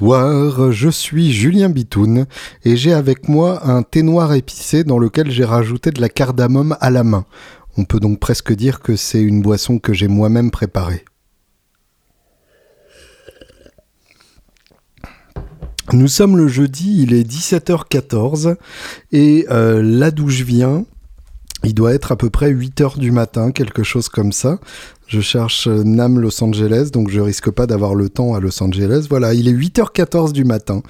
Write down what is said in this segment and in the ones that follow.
Bonsoir, je suis Julien Bitoun et j'ai avec moi un thé noir épicé dans lequel j'ai rajouté de la cardamome à la main. On peut donc presque dire que c'est une boisson que j'ai moi-même préparée. Nous sommes le jeudi, il est 17h14 et euh, là d'où je viens, il doit être à peu près 8 heures du matin, quelque chose comme ça. Je cherche euh, NAM Los Angeles, donc je risque pas d'avoir le temps à Los Angeles. Voilà, il est 8h14 du matin.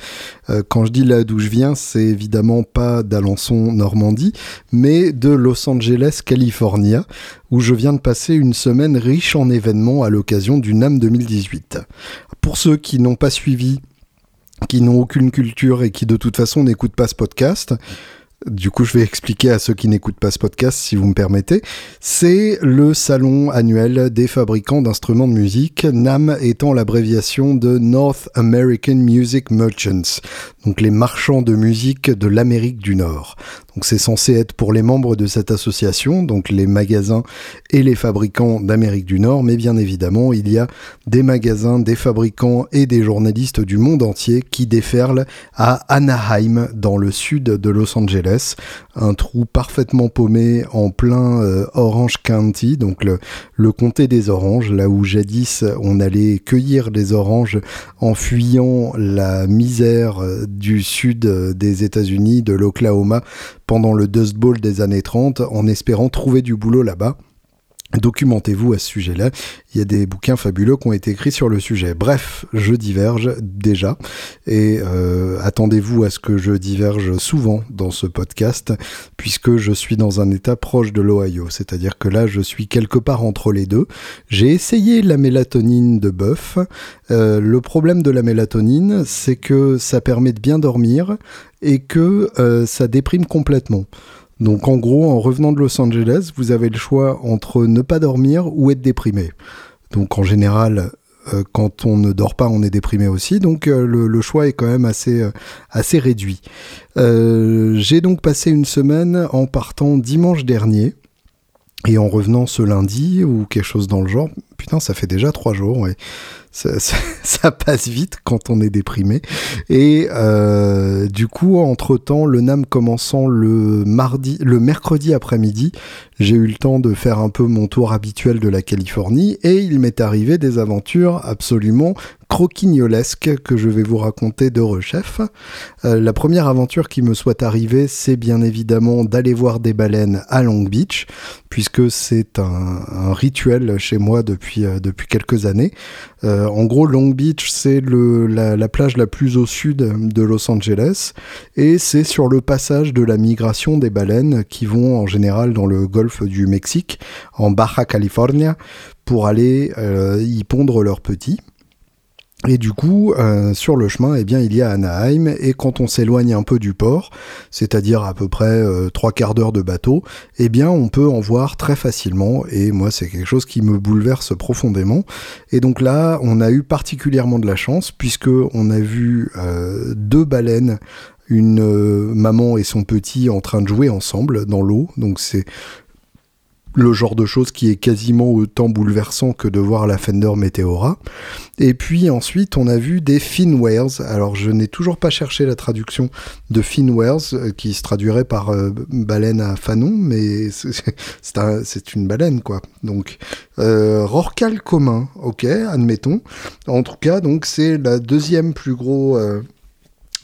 Euh, quand je dis là d'où je viens, c'est évidemment pas d'Alençon, Normandie, mais de Los Angeles, California, où je viens de passer une semaine riche en événements à l'occasion du NAM 2018. Pour ceux qui n'ont pas suivi, qui n'ont aucune culture et qui de toute façon n'écoutent pas ce podcast, du coup, je vais expliquer à ceux qui n'écoutent pas ce podcast, si vous me permettez. C'est le salon annuel des fabricants d'instruments de musique, NAM étant l'abréviation de North American Music Merchants, donc les marchands de musique de l'Amérique du Nord. Donc c'est censé être pour les membres de cette association, donc les magasins et les fabricants d'Amérique du Nord, mais bien évidemment, il y a des magasins, des fabricants et des journalistes du monde entier qui déferlent à Anaheim, dans le sud de Los Angeles, un trou parfaitement paumé en plein euh, Orange County, donc le, le comté des oranges, là où jadis on allait cueillir des oranges en fuyant la misère euh, du sud euh, des États-Unis, de l'Oklahoma, pendant le Dust Bowl des années 30, en espérant trouver du boulot là-bas. Documentez-vous à ce sujet-là. Il y a des bouquins fabuleux qui ont été écrits sur le sujet. Bref, je diverge déjà et euh, attendez-vous à ce que je diverge souvent dans ce podcast puisque je suis dans un état proche de l'Ohio. C'est-à-dire que là, je suis quelque part entre les deux. J'ai essayé la mélatonine de bœuf. Euh, le problème de la mélatonine, c'est que ça permet de bien dormir et que euh, ça déprime complètement. Donc en gros, en revenant de Los Angeles, vous avez le choix entre ne pas dormir ou être déprimé. Donc en général, euh, quand on ne dort pas, on est déprimé aussi. Donc euh, le, choix est quand même assez, euh, réduit. J'ai donc passé une semaine en partant dimanche dernier. Et en revenant ce lundi ou quelque chose dans le genre, putain, ça fait déjà trois jours, ouais. ça, passe vite quand on est déprimé. Et euh, du coup, entre-temps, le NAM commençant le mardi, le mercredi après-midi, j'ai eu le temps de faire un peu mon tour habituel de la Californie et il m'est arrivé des aventures absolument croquignolesques que je vais vous raconter de rechef. Euh, la première aventure qui me soit arrivée, c'est bien évidemment d'aller voir des baleines à Long Beach, puisque c'est un, rituel chez moi depuis, euh, quelques années. Euh, en gros, Long Beach, c'est la, la, plage la plus au sud de Los Angeles, et c'est sur le passage de la migration des baleines qui vont en général dans le golfe du Mexique, en Baja California, pour aller y pondre leurs petits. Et du coup, euh, sur le chemin, eh bien, il y a Anaheim, et quand on s'éloigne un peu du port, c'est-à-dire à peu près euh, trois quarts d'heure de bateau, eh bien, on peut en voir très facilement, et moi, c'est quelque chose qui me bouleverse profondément. Et donc là, on a eu particulièrement de la chance, puisque on a vu euh, deux baleines une maman et son petit en train de jouer ensemble dans l'eau. Donc c'est le genre de choses qui est quasiment autant bouleversant que de voir la Fender Meteora. Et puis ensuite, on a vu des finwares. Alors, je n'ai toujours pas cherché la traduction de finwares, euh, qui se traduirait par euh, baleine à fanon, mais c'est une baleine, quoi. Donc, euh, rorcal commun, ok, admettons. En tout cas, donc, c'est la deuxième plus gros...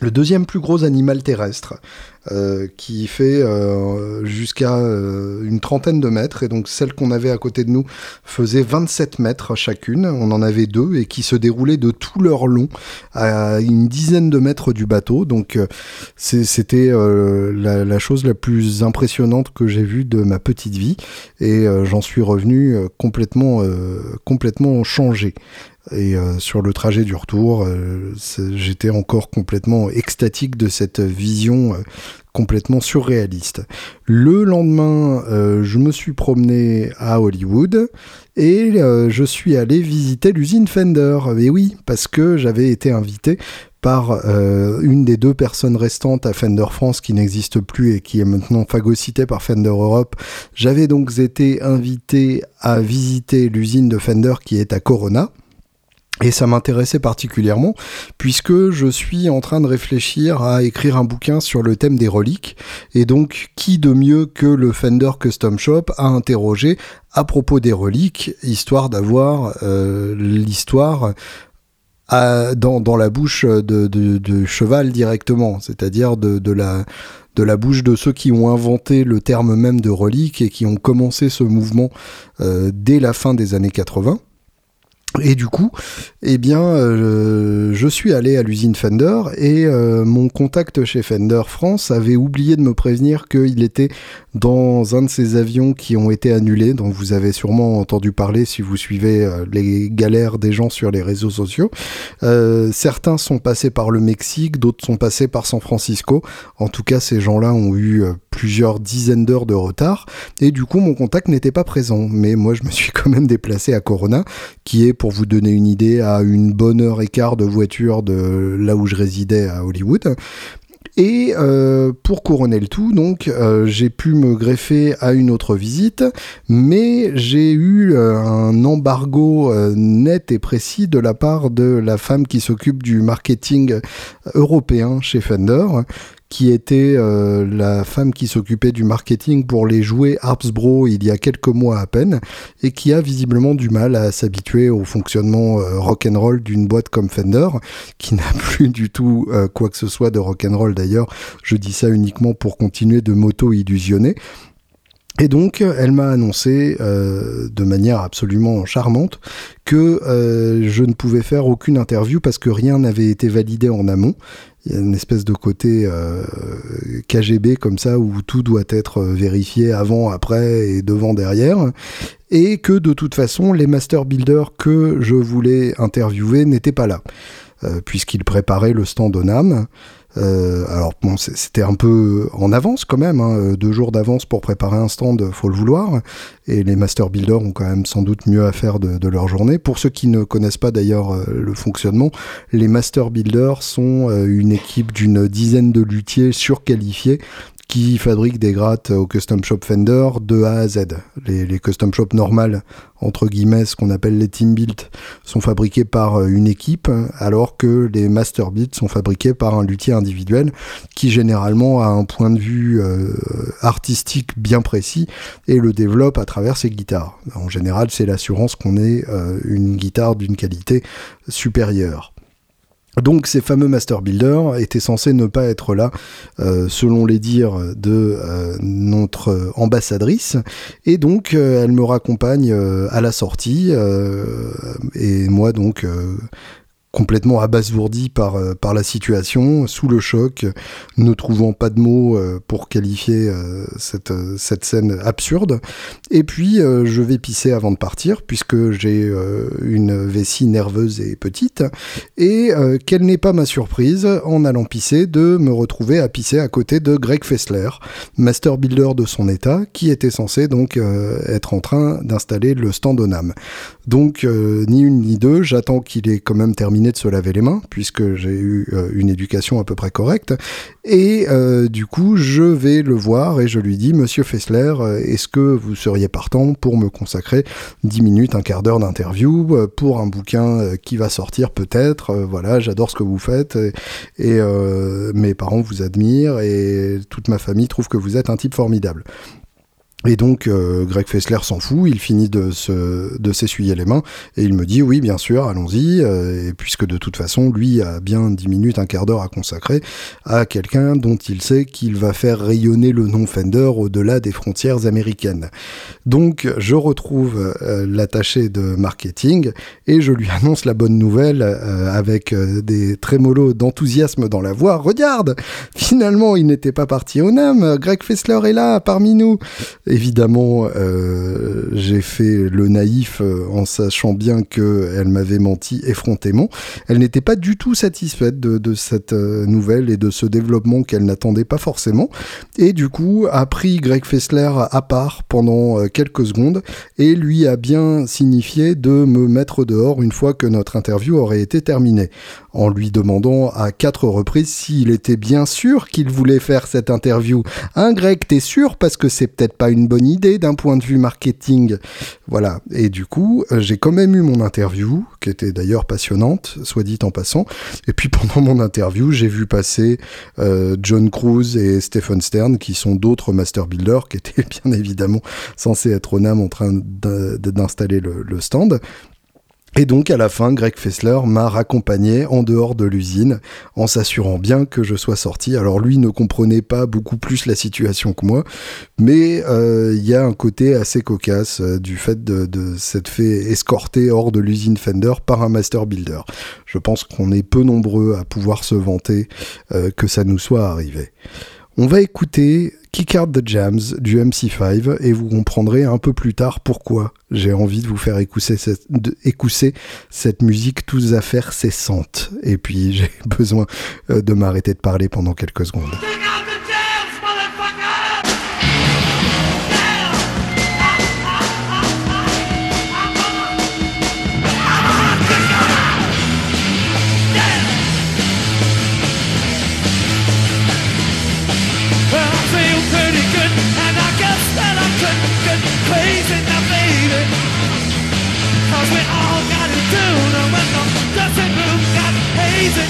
le deuxième plus gros animal terrestre. Euh, qui fait euh, jusqu'à euh, une trentaine de mètres. Et donc celle qu'on avait à côté de nous faisait 27 mètres chacune. On en avait deux et qui se déroulaient de tout leur long à une dizaine de mètres du bateau. Donc c'était la, chose la plus impressionnante que j'ai vue de ma petite vie. Et j'en suis revenu complètement changé. Et euh, sur le trajet du retour, euh, j'étais encore complètement extatique de cette vision euh, complètement surréaliste. Le lendemain, je me suis promené à Hollywood et je suis allé visiter l'usine Fender. Et oui, parce que j'avais été invité par une des deux personnes restantes à Fender France qui n'existe plus et qui est maintenant phagocytée par Fender Europe. J'avais donc été invité à visiter l'usine de Fender qui est à Corona Et ça m'intéressait particulièrement puisque je suis en train de réfléchir à écrire un bouquin sur le thème des reliques. Et donc, qui de mieux que le Fender Custom Shop a interrogé à propos des reliques, histoire d'avoir euh, l'histoire dans, la bouche de, cheval directement, c'est-à-dire de, de, la, de la bouche de ceux qui ont inventé le terme même de relique et qui ont commencé ce mouvement euh, dès la fin des années 80. Et du coup, eh bien, euh, je suis allé à l'usine Fender et euh, mon contact chez Fender France avait oublié de me prévenir qu'il était dans un de ces avions qui ont été annulés, dont vous avez sûrement entendu parler si vous suivez euh, les galères des gens sur les réseaux sociaux. certains sont passés par le Mexique, d'autres sont passés par San Francisco. En tout cas, ces gens-là ont eu plusieurs dizaines d'heures de retard et du coup, mon contact n'était pas présent. Mais moi, je me suis quand même déplacé à Corona, qui est pour vous donner une idée, à une bonne heure et quart de voiture de là où je résidais à Hollywood. Et euh, pour couronner le tout, donc, euh, j'ai pu me greffer à une autre visite, mais j'ai eu euh, un embargo net et précis de la part de la femme qui s'occupe du marketing européen chez Fender, qui était euh, la femme qui s'occupait du marketing pour les jouets Harpsbro il y a quelques mois à peine, et qui a visiblement du mal à s'habituer au fonctionnement euh, rock'n'roll d'une boîte comme Fender, qui n'a plus du tout euh, quoi que ce soit de rock'n'roll d'ailleurs. Je dis ça uniquement pour continuer de m'auto-illusionner. Et donc, elle m'a annoncé de manière absolument charmante que je ne pouvais faire aucune interview parce que rien n'avait été validé en amont il y a une espèce de côté euh, KGB comme ça où tout doit être vérifié avant, après et devant, derrière. Et que de toute façon, les master builders que je voulais interviewer n'étaient pas là, euh, puisqu'ils préparaient le stand Onam. Euh, alors bon, c'était un peu en avance quand même, hein, euh, deux jours d'avance pour préparer un stand, faut le vouloir. Et les master builders ont quand même sans doute mieux à faire de, leur journée. Pour ceux qui ne connaissent pas d'ailleurs euh, le fonctionnement, les master builders sont une équipe d'une dizaine de luthiers surqualifiés qui fabriquent des grattes au custom shop Fender de A à Z. Les, custom shop normales, entre guillemets, ce qu'on appelle les team built, sont fabriqués par euh, une équipe, alors que les master built sont fabriqués par un luthier individuel qui généralement a un point de vue euh, artistique bien précis et le développe à travers ses guitares. En général, c'est l'assurance qu'on ait euh, une guitare d'une qualité supérieure. Donc ces fameux master builders étaient censés ne pas être là, euh, selon les dires de euh, notre ambassadrice, et donc euh, elle me raccompagne à la sortie, et moi donc complètement abasourdi par, euh, par la situation, sous le choc, ne trouvant pas de mots euh, pour qualifier euh, cette, cette scène absurde. Et puis, je vais pisser avant de partir, puisque j'ai une vessie nerveuse et petite, et quelle n'est pas ma surprise, en allant pisser, de me retrouver à pisser à côté de Greg Fessler, master builder de son état, qui était censé donc être en train d'installer le stand Onam. Donc, ni une ni deux, j'attends qu'il ait quand même terminé de se laver les mains, puisque j'ai eu euh, une éducation à peu près correcte. Et euh, du coup, je vais le voir et je lui dis, Monsieur Fessler, euh, est-ce que vous seriez partant pour me consacrer 10 minutes, un quart d'heure d'interview pour un bouquin qui va sortir peut-être Voilà, j'adore ce que vous faites et mes parents vous admirent et toute ma famille trouve que vous êtes un type formidable. Et donc euh, Greg Fessler s'en fout, il finit de se de s'essuyer les mains et il me dit oui bien sûr allons-y euh, puisque de toute façon lui a bien dix minutes un quart d'heure à consacrer à quelqu'un dont il sait qu'il va faire rayonner le nom Fender au-delà des frontières américaines. Donc je retrouve euh, l'attaché de marketing et je lui annonce la bonne nouvelle avec des trémolos d'enthousiasme dans la voix. Regarde, finalement il n'était pas parti au NAM, Greg Fessler est là parmi nous. Évidemment, euh, j'ai fait le naïf euh, en sachant bien qu'elle m'avait menti effrontément. Elle n'était pas du tout satisfaite de, cette euh, nouvelle et de ce développement qu'elle n'attendait pas forcément. Et du coup, a pris Greg Fessler à part pendant quelques secondes et lui a bien signifié de me mettre dehors une fois que notre interview aurait été terminée en lui demandant à quatre reprises s'il était bien sûr qu'il voulait faire cette interview. Hein, Greg, t'es sûr? Parce que c'est peut-être pas une bonne idée d'un point de vue marketing. Voilà. Et du coup, euh, j'ai quand même eu mon interview, qui était d'ailleurs passionnante, soit dit en passant. Et puis pendant mon interview, j'ai vu passer euh, John Cruise et Stephen Stern, qui sont d'autres master builders, qui étaient bien évidemment censés être au NAM en train d'installer le stand. Et donc à la fin, Greg Fessler m'a raccompagné en dehors de l'usine en s'assurant bien que je sois sorti. Alors lui ne comprenait pas beaucoup plus la situation que moi, mais euh, il y a un côté assez cocasse euh, du fait de, s'être fait escorter hors de l'usine Fender par un master builder. Je pense qu'on est peu nombreux à pouvoir se vanter euh, que ça nous soit arrivé. On va écouter Kick Out the Jams du MC5 et vous comprendrez un peu plus tard pourquoi j'ai envie de vous faire cette, cette musique tous affaires cessantes. Et puis j'ai besoin euh, de m'arrêter de parler pendant quelques secondes.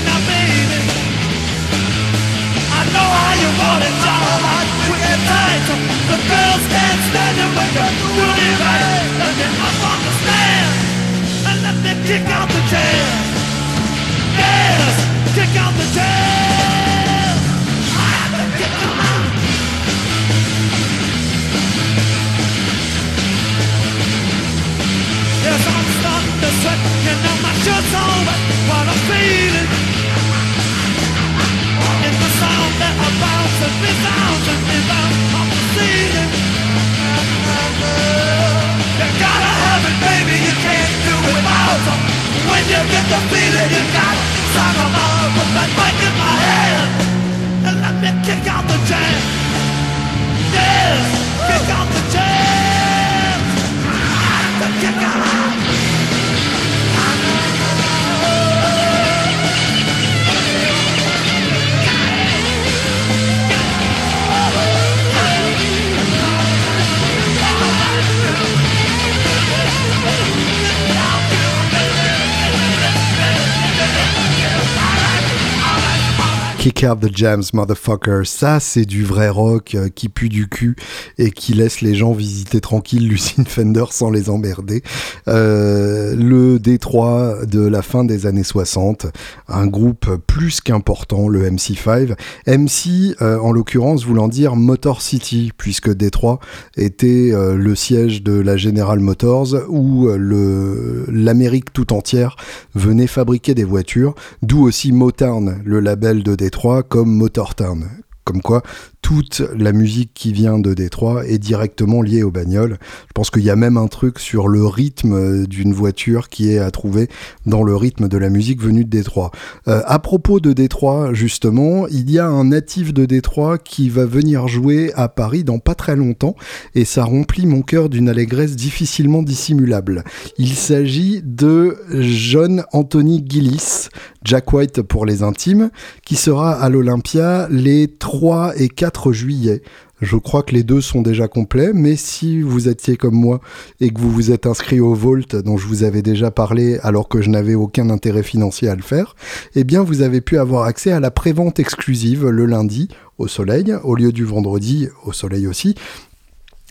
now, baby. I know how you want it, quick and tight girls can't stand it when you're up on the stand And let kick out the jam. Kick out the jam. I'm starting to sweat, you know my shirt's on. When you get the feeling you got, song them all, put that mic in my hand, The jams, motherfucker. Ça, c'est du vrai rock euh, qui pue du cul et qui laisse les gens visiter tranquille l'usine Fender sans les emmerder. Euh, le Détroit de la fin des années 60, un groupe plus qu'important, le MC5. MC, euh, en l'occurrence, voulant dire Motor City, puisque Détroit était le siège de la General Motors où l'Amérique tout entière venait fabriquer des voitures, d'où aussi Motown, le label de Détroit comme Motortown. Comme quoi, toute la musique qui vient de Détroit est directement liée aux bagnoles. Je pense qu'il y a même un truc sur le rythme d'une voiture qui est à trouver dans le rythme de la musique venue de Détroit. Euh, à propos de Détroit, justement, il y a un natif de Détroit qui va venir jouer à Paris dans pas très longtemps et ça remplit mon cœur d'une allégresse difficilement dissimulable. Il s'agit de John Anthony Gillis, Jack White pour les intimes, qui sera à l'Olympia les 3 et 4 juillet. Je crois que les deux sont déjà complets, mais si vous étiez comme moi et que vous vous êtes inscrit au Volt dont je vous avais déjà parlé alors que je n'avais aucun intérêt financier à le faire, eh bien vous avez pu avoir accès à la prévente exclusive le lundi au soleil, au lieu du vendredi au soleil aussi,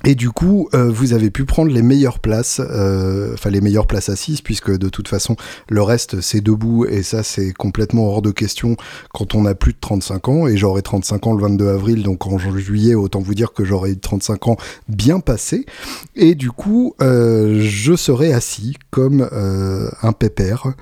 et du coup, euh, vous avez pu prendre les meilleures places, euh, enfin les meilleures places assises, puisque de toute façon, le reste c'est debout, et ça c'est complètement hors de question quand on a plus de 35 ans, et j'aurai 35 ans le 22 avril, donc en juillet, autant vous dire que j'aurai eu 35 ans bien passé, et du coup, euh, je serai assis comme un pépère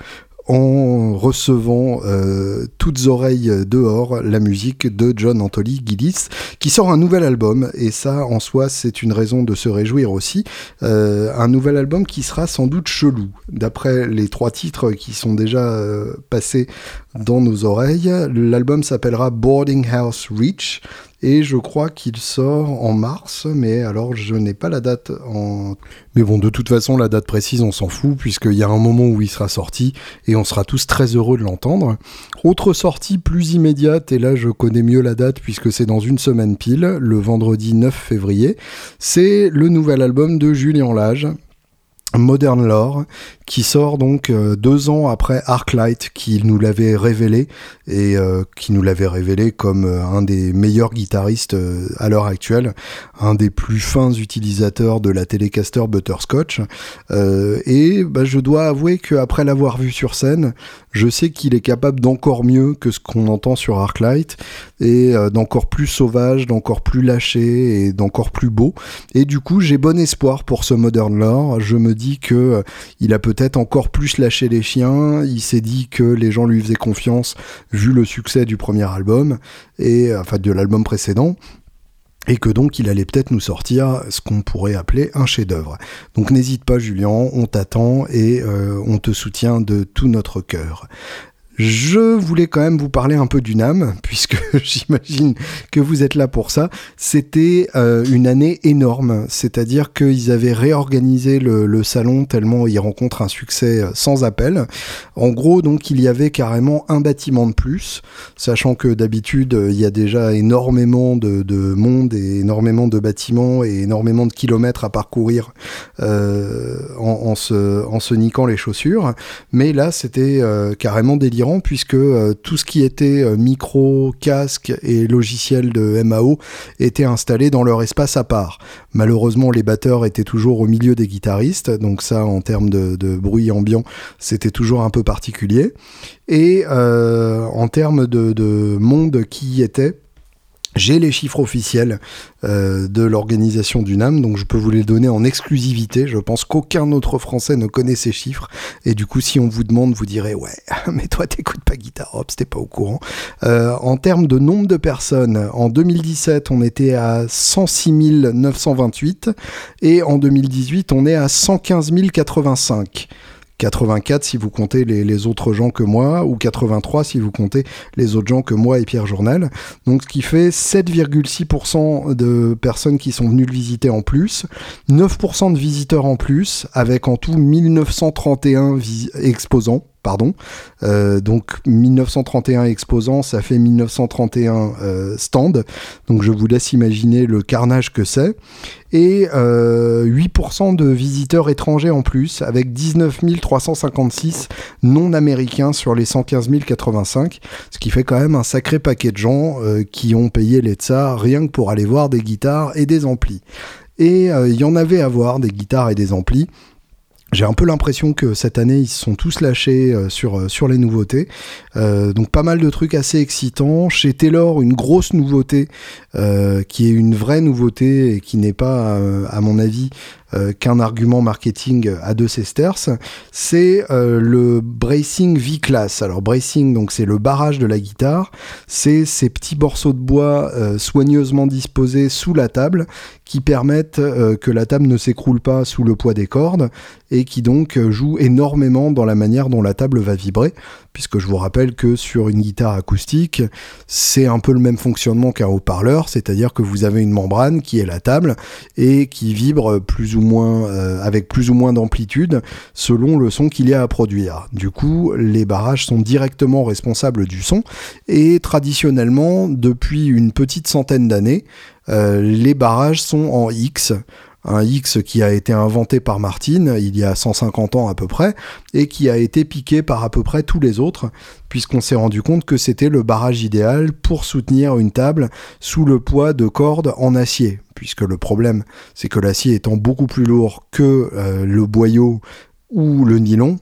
en recevant euh, toutes oreilles dehors la musique de John Anthony Gillis qui sort un nouvel album. Et ça en soi c'est une raison de se réjouir aussi. Euh, un nouvel album qui sera sans doute chelou d'après les trois titres qui sont déjà euh, passés dans nos oreilles. L'album s'appellera Boarding House Reach et je crois qu'il sort en mars, mais alors je n'ai pas la date en... Mais bon, de toute façon, la date précise, on s'en fout, puisqu'il y a un moment où il sera sorti, et on sera tous très heureux de l'entendre. Autre sortie plus immédiate, et là je connais mieux la date, puisque c'est dans une semaine pile, le vendredi 9 février, c'est le nouvel album de Julien Lage, Modern Lore, qui sort donc euh, deux ans après Arclight, qui nous l'avait révélé et euh, qui nous l'avait révélé comme euh, un des meilleurs guitaristes à l'heure actuelle, un des plus fins utilisateurs de la Telecaster Butterscotch. et bah, je dois avouer qu'après l'avoir vu sur scène, je sais qu'il est capable d'encore mieux que ce qu'on entend sur Arclight et d'encore plus sauvage, d'encore plus lâché et d'encore plus beau. Et du coup, j'ai bon espoir pour ce Modern Lore. Je me dis que il a peut-être encore plus lâché les chiens. Il s'est dit que les gens lui faisaient confiance vu le succès du premier album et enfin de l'album précédent et que donc il allait peut-être nous sortir ce qu'on pourrait appeler un chef-d'œuvre. Donc n'hésite pas Julien, on t'attend et euh, on te soutient de tout notre cœur. Je voulais quand même vous parler un peu d'une âme, puisque j'imagine que vous êtes là pour ça. C'était euh, une année énorme, c'est-à-dire qu'ils avaient réorganisé le, salon tellement il rencontre un succès euh, sans appel. En gros, donc, il y avait carrément un bâtiment de plus, sachant que d'habitude, il y a déjà énormément de, monde et énormément de bâtiments et énormément de kilomètres à parcourir euh, en se niquant les chaussures. Mais là, c'était carrément délirant puisque euh, tout ce qui était euh, micro, casque et logiciel de MAO était installé dans leur espace à part. Malheureusement, les batteurs étaient toujours au milieu des guitaristes, donc ça, en termes de, bruit ambiant, c'était toujours un peu particulier. Et euh, en termes de, de monde qui y était, j'ai les chiffres officiels euh, de l'organisation du NAM, donc je peux vous les donner en exclusivité. Je pense qu'aucun autre Français ne connaît ces chiffres. Et du coup, si on vous demande, vous direz ouais, mais toi t'écoutes pas Guitar Ops, t'es pas au courant. Euh, en termes de nombre de personnes, en 2017, on était à 106 928 et en 2018, on est à 115 085. 84 si vous comptez les, autres gens que moi, ou 83 si vous comptez les autres gens que moi et Pierre Journal. Donc ce qui fait 7,6% de personnes qui sont venues le visiter en plus, 9% de visiteurs en plus, avec en tout 1931 exposants pardon. Euh, donc 1931 exposants, ça fait 1931 euh, stands. Donc je vous laisse imaginer le carnage que c'est. Et 8% euh, de visiteurs étrangers en plus, avec 19 356 non américains sur les 115 085, ce qui fait quand même un sacré paquet de gens qui ont payé les tsars rien que pour aller voir des guitares et des amplis. Et il y en avait à voir des guitares et des amplis. J'ai un peu l'impression que cette année ils se sont tous lâchés euh, sur, euh, sur les nouveautés. Euh, donc pas mal de trucs assez excitants. Chez Taylor, une grosse nouveauté qui est une vraie nouveauté et qui n'est pas, à mon avis, qu'un argument marketing à deux sesterces, c'est euh, le bracing V-Class. Alors bracing, donc c'est le barrage de la guitare, c'est ces petits morceaux de bois euh, soigneusement disposés sous la table qui permettent que la table ne s'écroule pas sous le poids des cordes et qui donc jouent énormément dans la manière dont la table va vibrer, puisque je vous rappelle que sur une guitare acoustique, c'est un peu le même fonctionnement qu'un haut-parleur, c'est-à-dire que vous avez une membrane qui est la table et qui vibre plus ou moins euh, avec plus ou moins d'amplitude selon le son qu'il y a à produire. Du coup, les barrages sont directement responsables du son et traditionnellement, depuis une petite centaine d'années, euh, les barrages sont en X un X qui a été inventé par Martin il y a 150 ans à peu près, et qui a été piqué par à peu près tous les autres, puisqu'on s'est rendu compte que c'était le barrage idéal pour soutenir une table sous le poids de cordes en acier, puisque le problème c'est que l'acier étant beaucoup plus lourd que euh, le boyau ou le nylon,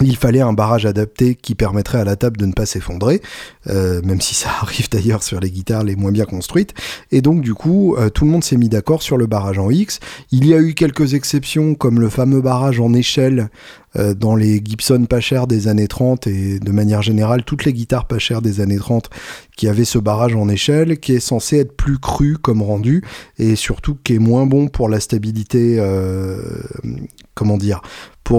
il fallait un barrage adapté qui permettrait à la table de ne pas s'effondrer, euh, même si ça arrive d'ailleurs sur les guitares les moins bien construites. Et donc du coup, euh, tout le monde s'est mis d'accord sur le barrage en X. Il y a eu quelques exceptions, comme le fameux barrage en échelle euh, dans les Gibson pas chers des années 30 et de manière générale toutes les guitares pas chères des années 30 qui avaient ce barrage en échelle qui est censé être plus cru comme rendu et surtout qui est moins bon pour la stabilité comment dire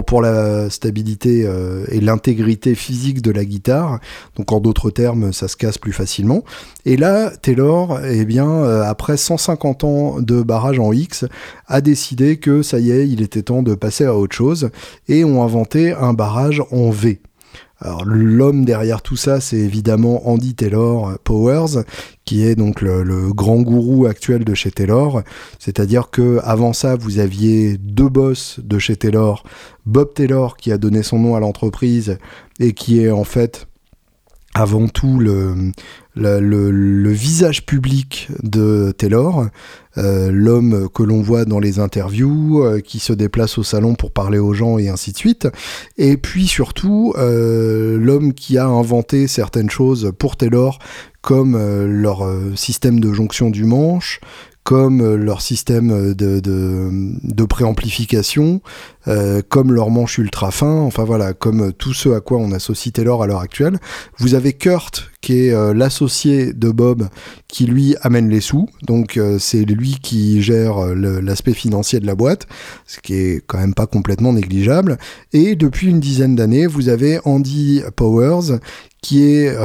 pour, la stabilité et l'intégrité physique de la guitare. Donc en d'autres termes, ça se casse plus facilement. Et là, Taylor, eh bien, après 150 ans de barrage en X, a décidé que ça y est, il était temps de passer à autre chose et ont inventé un barrage en V. Alors l'homme derrière tout ça, c'est évidemment Andy Taylor Powers, qui est donc le, grand gourou actuel de chez Taylor. C'est-à-dire que avant ça, vous aviez deux boss de chez Taylor, Bob Taylor qui a donné son nom à l'entreprise et qui est en fait avant tout le, visage public de Taylor, euh, l'homme que l'on voit dans les interviews, euh, qui se déplace au salon pour parler aux gens et ainsi de suite, et puis surtout euh, l'homme qui a inventé certaines choses pour Taylor, comme leur système de jonction du manche, comme euh, leur système euh, de, de, préamplification, euh, comme leur manche ultra fin, enfin voilà, comme tout ce à quoi on associe Taylor à l'heure actuelle. Vous avez Kurt, qui est l'associé de Bob, qui lui amène les sous, donc c'est lui qui gère l'aspect financier de la boîte, ce qui est quand même pas complètement négligeable. Et depuis une dizaine d'années, vous avez Andy Powers, qui est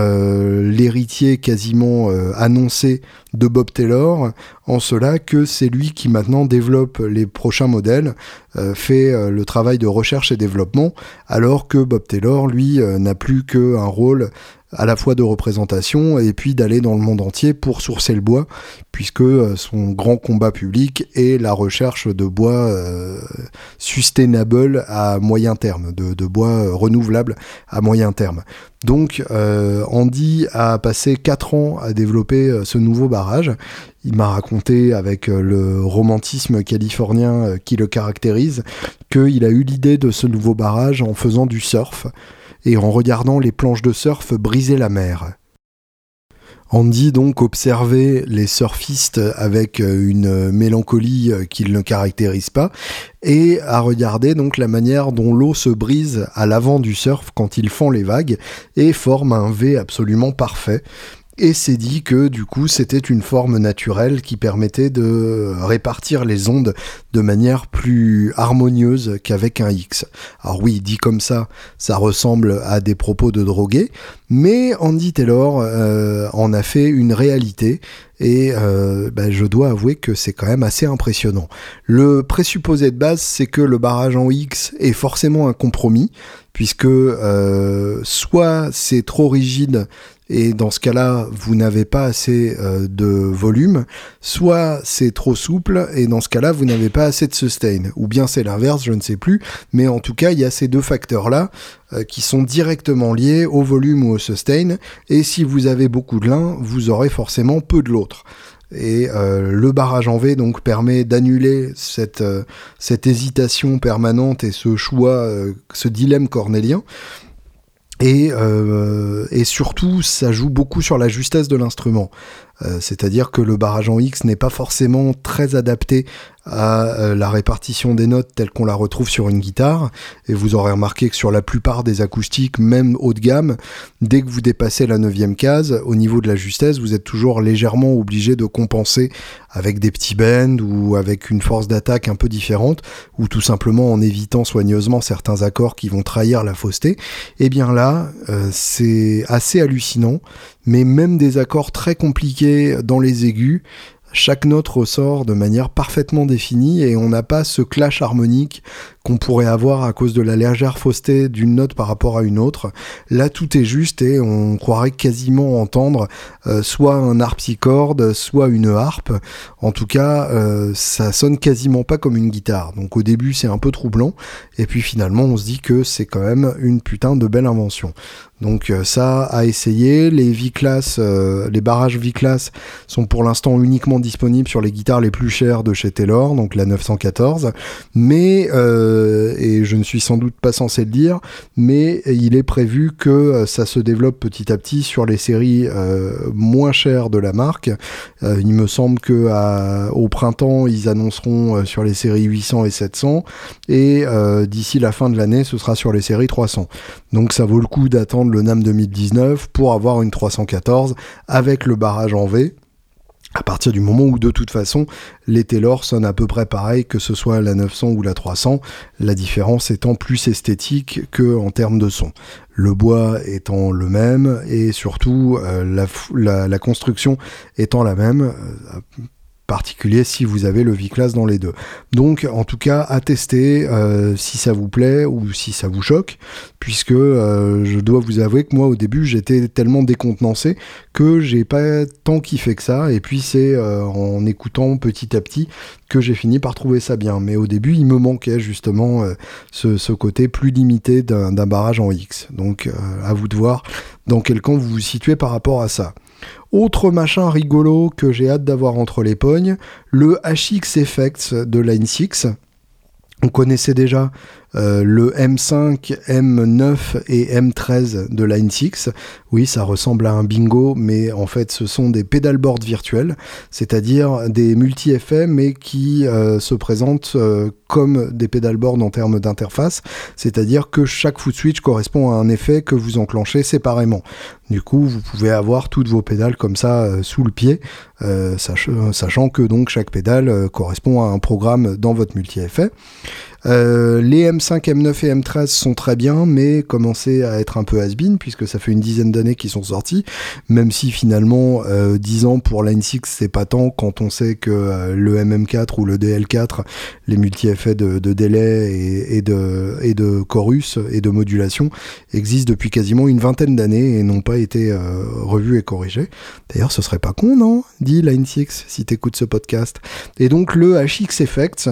l'héritier quasiment annoncé de Bob Taylor, en cela que c'est lui qui maintenant développe les prochains modèles, euh, fait le travail de recherche et développement, alors que Bob Taylor, lui, n'a plus qu'un rôle à la fois de représentation et puis d'aller dans le monde entier pour sourcer le bois, puisque euh, son grand combat public est la recherche de bois euh, sustainable à moyen terme, de, bois euh, renouvelable à moyen terme. Donc Andy a passé 4 ans à développer ce nouveau barrage. Il m'a raconté avec le romantisme californien qui le caractérise qu'il a eu l'idée de ce nouveau barrage en faisant du surf et en regardant les planches de surf briser la mer. Andy donc observait les surfistes avec euh, une mélancolie euh, qui ne caractérise pas et a regardé donc la manière dont l'eau se brise à l'avant du surf quand ils font les vagues et forme un V absolument parfait et s'est dit que du coup c'était une forme naturelle qui permettait de répartir les ondes de manière plus harmonieuse qu'avec un X. Alors oui, dit comme ça, ça ressemble à des propos de drogué, mais Andy Taylor euh, en a fait une réalité et euh, bah, je dois avouer que c'est quand même assez impressionnant. Le présupposé de base, c'est que le barrage en X est forcément un compromis, puisque euh, soit c'est trop rigide, et dans ce cas-là, vous n'avez pas assez euh, de volume, soit c'est trop souple, et dans ce cas-là, vous n'avez pas assez de sustain. Ou bien c'est l'inverse, je ne sais plus, mais en tout cas, il y a ces deux facteurs-là euh, qui sont directement liés au volume ou au sustain, et si vous avez beaucoup de l'un, vous aurez forcément peu de l'autre. Et euh, le barrage en V donc permet d'annuler cette, cette hésitation permanente et ce choix, ce dilemme cornélien. Et, euh, et, surtout, ça joue beaucoup sur la justesse de l'instrument. Euh, c'est-à-dire que le barrage en X n'est pas forcément très adapté à euh, la répartition des notes telle qu'on la retrouve sur une guitare. Et vous aurez remarqué que sur la plupart des acoustiques, même haut de gamme, dès que vous dépassez la neuvième case, au niveau de la justesse, vous êtes toujours légèrement obligé de compenser avec des petits bends ou avec une force d'attaque un peu différente, ou tout simplement en évitant soigneusement certains accords qui vont trahir la fausseté. Et eh bien là, euh, c'est assez hallucinant, mais même des accords très compliqués dans les aigus, chaque note ressort de manière parfaitement définie et on n'a pas ce clash harmonique qu'on pourrait avoir à cause de la légère fausseté d'une note par rapport à une autre. Là, tout est juste et on croirait quasiment entendre euh, soit un harpsichord, soit une harpe. En tout cas, euh, ça sonne quasiment pas comme une guitare. Donc au début, c'est un peu troublant et puis finalement, on se dit que c'est quand même une putain de belle invention. Donc euh, ça à essayer. Les V-Class, les barrages V-Class sont pour l'instant uniquement disponibles sur les guitares les plus chères de chez Taylor, donc la 914. Mais et je ne suis sans doute pas censé le dire, mais il est prévu que euh, ça se développe petit à petit sur les séries euh, moins chères de la marque. il me semble que au printemps, ils annonceront sur les séries 800 et 700, et d'ici la fin de l'année, ce sera sur les séries 300. Donc ça vaut le coup d'attendre le NAM 2019 pour avoir une 314 avec le barrage en V. à partir du moment où de toute façon les Taylor sonnent à peu près pareil que ce soit la 900 ou la 300, la différence étant plus esthétique que en termes de son. Le bois étant le même et surtout euh, la, construction étant la même, euh, particulier si vous avez le V-Class dans les deux. Donc en tout cas à tester euh, si ça vous plaît ou si ça vous choque, puisque euh, je dois vous avouer que moi au début j'étais tellement décontenancé que j'ai pas tant kiffé que ça, et puis c'est euh, en écoutant petit à petit que j'ai fini par trouver ça bien. Mais au début il me manquait justement ce, ce, côté plus limité d'un barrage en X. Donc à vous de voir dans quel camp vous vous situez par rapport à ça. Autre machin rigolo que j'ai hâte d'avoir entre les pognes, le HX Effects de Line 6. On connaissait déjà euh, le M5, M9 et M13 de Line 6. Oui, ça ressemble à un bingo, mais en fait, ce sont des pédalboards virtuels, c'est-à-dire des multi-effets, mais qui euh, se présentent euh, comme des pédalboards en termes d'interface, c'est-à-dire que chaque foot switch correspond à un effet que vous enclenchez séparément. Du coup, vous pouvez avoir toutes vos pédales comme ça sous le pied, sachant que donc chaque pédale correspond à un programme dans votre multi-effet. Euh, les M5, M9 et M13 sont très bien, mais commencent à être un peu has-been, puisque ça fait une dizaine d'années qu'ils sont sortis, même si finalement, euh, 10 ans pour Line 6, c'est pas tant quand on sait que euh, le MM4 ou le DL4, les multi-effets de, délai et, de, et de chorus et de modulation, existent depuis quasiment une vingtaine d'années et n'ont pas été euh, revus et corrigés. D'ailleurs, ce serait pas con, non? Dit Line 6, si t'écoutes ce podcast. Et donc, le HX Effects,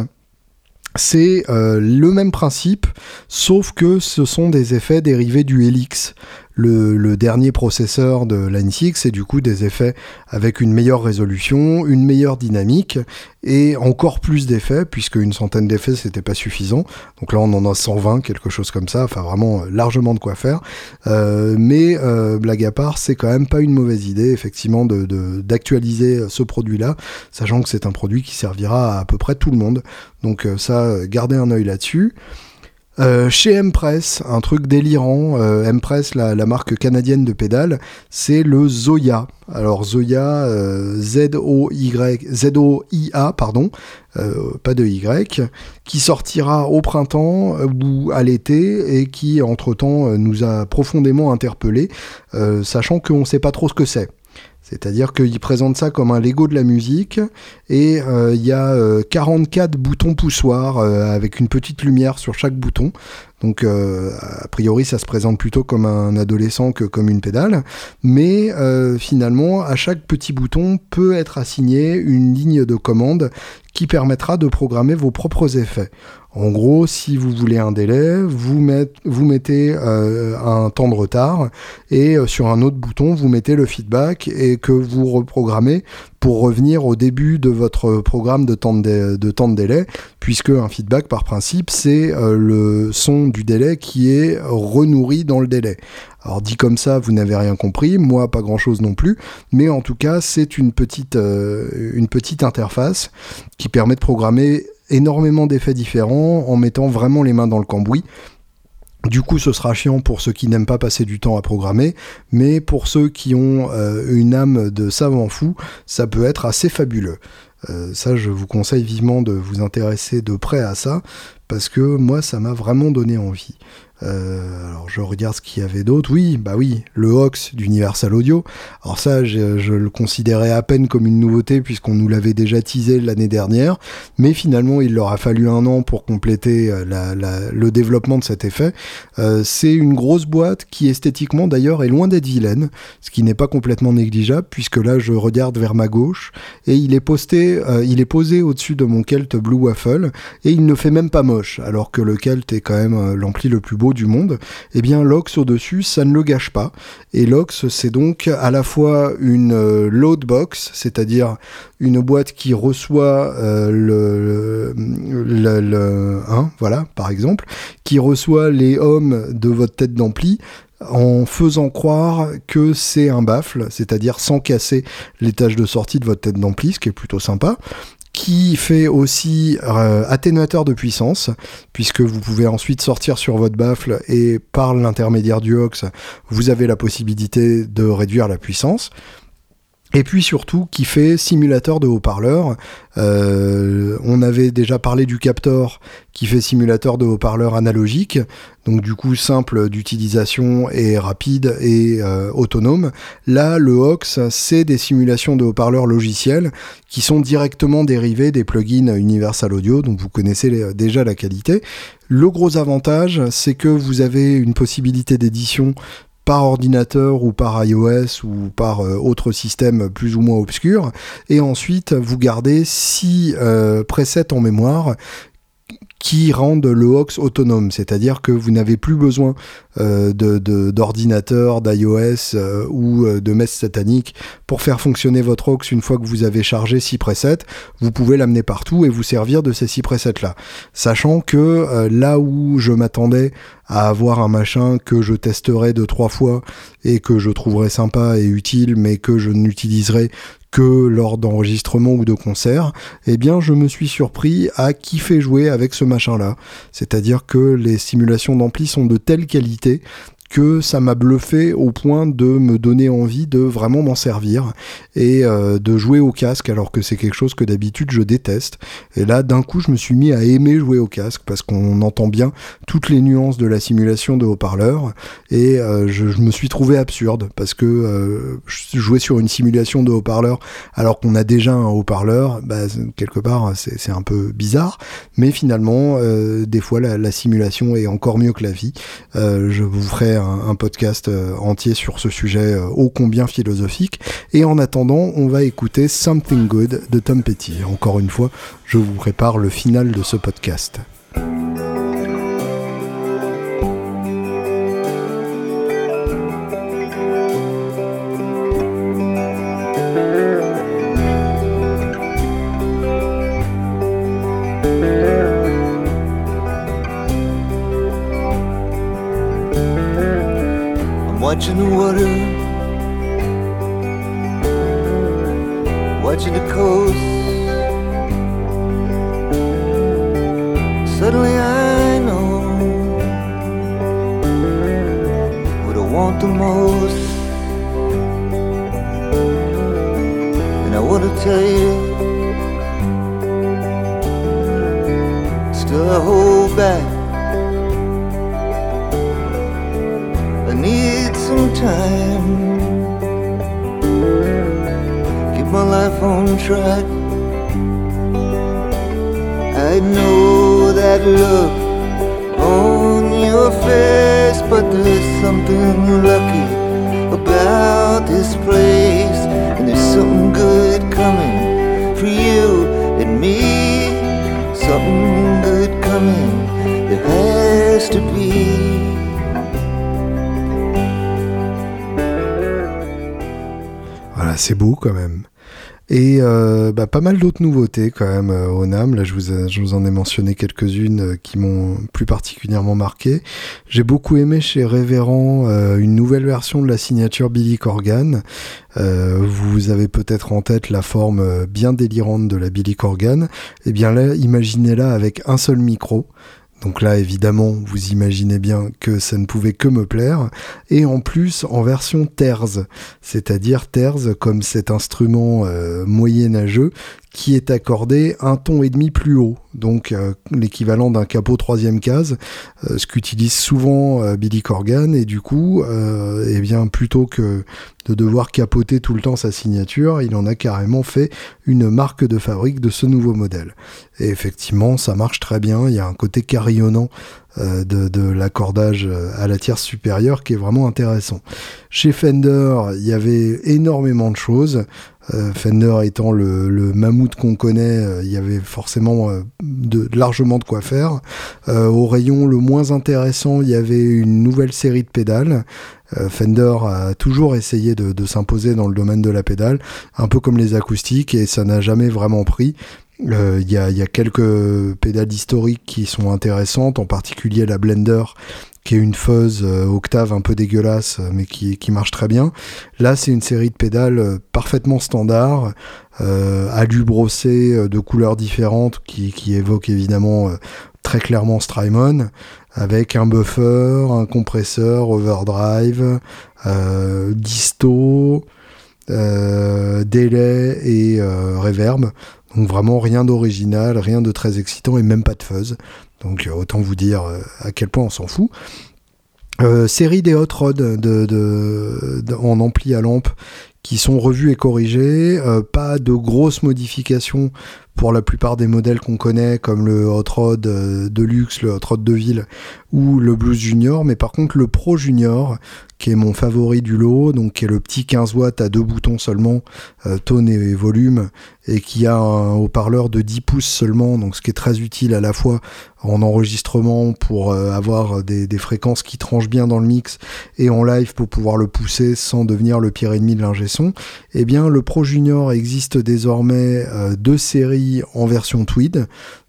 c'est euh, le même principe, sauf que ce sont des effets dérivés du Helix le, dernier processeur de Line 6 et du coup des effets avec une meilleure résolution, une meilleure dynamique et encore plus d'effets puisque une centaine d'effets c'était pas suffisant. Donc là on en a 120, quelque chose comme ça, enfin vraiment euh, largement de quoi faire. Euh, mais euh, blague à part, c'est quand même pas une mauvaise idée effectivement d'actualiser ce produit-là, sachant que c'est un produit qui servira à à peu près tout le monde. Donc ça, gardez un œil là-dessus. Euh, chez M-Press, un truc délirant, euh, M-Press, la, marque canadienne de pédales, c'est le Zoya. Alors Zoya, euh, Z-O-Y, Z-O-I-A, pardon, pas de Y, qui sortira au printemps ou à l'été et qui, entre-temps, nous a profondément interpellés, sachant qu'on ne sait pas trop ce que c'est. C'est-à-dire qu'il présente ça comme un Lego de la musique et euh, il y a 44 euh, boutons poussoirs euh, avec une petite lumière sur chaque bouton. Donc a priori ça se présente plutôt comme un adolescent que comme une pédale. Mais finalement à chaque petit bouton peut être assigné une ligne de commande qui permettra de programmer vos propres effets. En gros, si vous voulez un délai, vous, mettez euh, un temps de retard et euh, sur un autre bouton, vous mettez le feedback et que vous reprogrammez pour revenir au début de votre programme de temps de, délai, puisque un feedback par principe, c'est euh, le son du délai qui est renourri dans le délai. Alors dit comme ça, vous n'avez rien compris, moi pas grand-chose non plus, mais en tout cas, c'est une petite, une petite interface qui permet de programmer énormément d'effets différents en mettant vraiment les mains dans le cambouis. Du coup, ce sera chiant pour ceux qui n'aiment pas passer du temps à programmer, mais pour ceux qui ont euh, une âme de savant fou, ça peut être assez fabuleux. Euh, ça, je vous conseille vivement de vous intéresser de près à ça, parce que moi, ça m'a vraiment donné envie. Euh, alors je regarde ce qu'il y avait d'autre. Oui, bah oui, le Hox d'Universal Audio. Alors ça, je, le considérais à peine comme une nouveauté puisqu'on nous l'avait déjà teasé l'année dernière. Mais finalement, il leur a fallu un an pour compléter euh, le développement de cet effet. Euh, c'est une grosse boîte qui esthétiquement d'ailleurs est loin d'être vilaine, ce qui n'est pas complètement négligeable puisque là, je regarde vers ma gauche et il est posté, il est posé au-dessus de mon Kelt Blue Waffle et il ne fait même pas moche alors que le Kelt est quand même l'ampli le plus beau du monde, eh bien l'Ox au-dessus, ça ne le gâche pas. Et l'Ox, c'est donc à la fois une euh, load box, c'est-à-dire une boîte qui reçoit euh, le, le, hein, voilà, par exemple, qui reçoit les hommes de votre tête d'ampli, en faisant croire que c'est un baffle, c'est-à-dire sans casser les tâches de sortie de votre tête d'ampli, ce qui est plutôt sympa qui fait aussi euh, atténuateur de puissance, puisque vous pouvez ensuite sortir sur votre baffle et par l'intermédiaire du Hox, vous avez la possibilité de réduire la puissance. Et puis surtout qui fait simulateur de haut-parleur. Euh, on avait déjà parlé du Captor qui fait simulateur de haut-parleur analogique, donc du coup simple d'utilisation et rapide et euh, autonome. Là, le Hox, c'est des simulations de haut-parleurs logiciels qui sont directement dérivés des plugins Universal Audio, dont vous connaissez déjà la qualité. Le gros avantage, c'est que vous avez une possibilité d'édition par ordinateur ou par iOS ou par euh, autre système plus ou moins obscur. Et ensuite, vous gardez six euh, presets en mémoire qui rendent le Hox autonome, c'est-à-dire que vous n'avez plus besoin euh, d'ordinateur, d'iOS euh, ou euh, de messe satanique pour faire fonctionner votre Hox une fois que vous avez chargé 6 presets. Vous pouvez l'amener partout et vous servir de ces 6 presets-là. Sachant que là où je m'attendais à avoir un machin que je testerai deux trois fois et que je trouverai sympa et utile mais que je n'utiliserai que lors d'enregistrements ou de concerts, eh bien je me suis surpris à kiffer jouer avec ce machin-là. C'est-à-dire que les simulations d'ampli sont de telle qualité que ça m'a bluffé au point de me donner envie de vraiment m'en servir et euh, de jouer au casque alors que c'est quelque chose que d'habitude je déteste. Et là d'un coup je me suis mis à aimer jouer au casque parce qu'on entend bien toutes les nuances de la simulation de haut-parleur et euh, je, me suis trouvé absurde parce que euh, jouer sur une simulation de haut-parleur alors qu'on a déjà un haut-parleur, bah, quelque part c'est un peu bizarre, mais finalement des fois la, la, simulation est encore mieux que la vie. je vous ferai un, podcast euh, entier sur ce sujet euh, ô combien philosophique. Et en attendant, on va écouter Something Good de Tom Petty. Encore une fois, je vous prépare le final de ce podcast. Watching the water, watching the coast. Même. Et euh, bah, pas mal d'autres nouveautés quand même euh, au NAM. Là, je vous, en ai mentionné quelques-unes euh, qui m'ont plus particulièrement marqué. J'ai beaucoup aimé chez Révérend une nouvelle version de la signature Billy Corgan. vous avez peut-être en tête la forme bien délirante de la Billy Corgan. Eh bien là, imaginez-la avec un seul micro. Donc là, évidemment, vous imaginez bien que ça ne pouvait que me plaire. Et en plus, en version terz, c'est-à-dire terz comme cet instrument euh, moyenâgeux qui est accordé un ton et demi plus haut, donc euh, l'équivalent d'un capot troisième case, euh, ce qu'utilise souvent euh, Billy Corgan, et du coup, eh bien plutôt que de devoir capoter tout le temps sa signature, il en a carrément fait une marque de fabrique de ce nouveau modèle. Et effectivement, ça marche très bien, il y a un côté carillonnant de, de l'accordage à la tierce supérieure qui est vraiment intéressant. Chez Fender, il y avait énormément de choses. Euh, Fender étant le, mammouth qu'on connaît, euh, il y avait forcément euh, de, largement de quoi faire. au rayon le moins intéressant, il y avait une nouvelle série de pédales. Fender a toujours essayé de, s'imposer dans le domaine de la pédale, un peu comme les acoustiques, et ça n'a jamais vraiment pris. Il y, a, quelques pédales historiques qui sont intéressantes, en particulier la Blender qui est une fuzz euh, octave un peu dégueulasse, euh, mais qui, marche très bien. Là, c'est une série de pédales euh, parfaitement standard, euh, alu brossé de couleurs différentes, qui, qui évoquent évidemment très clairement Strymon, avec un buffer, un compresseur, overdrive, disto, délai et reverb. Donc vraiment rien d'original, rien de très excitant et même pas de fuzz. Donc autant vous dire à quel point on s'en fout. série des hot rods de, en ampli à lampe qui sont revus et corrigés, pas de grosses modifications pour la plupart des modèles qu'on connaît, comme le Hot Rod euh, Deluxe, le Hot Rod de ville ou le Blues Junior, mais par contre le Pro Junior, qui est mon favori du lot, donc qui est le petit 15 watts à deux boutons seulement, euh, tone et volume, et qui a un haut-parleur de 10 pouces seulement, donc ce qui est très utile à la fois en enregistrement pour euh, avoir des, fréquences qui tranchent bien dans le mix et en live pour pouvoir le pousser sans devenir le pire ennemi de l'ingé son. Eh bien, le Pro Junior existe désormais deux séries en version tweed.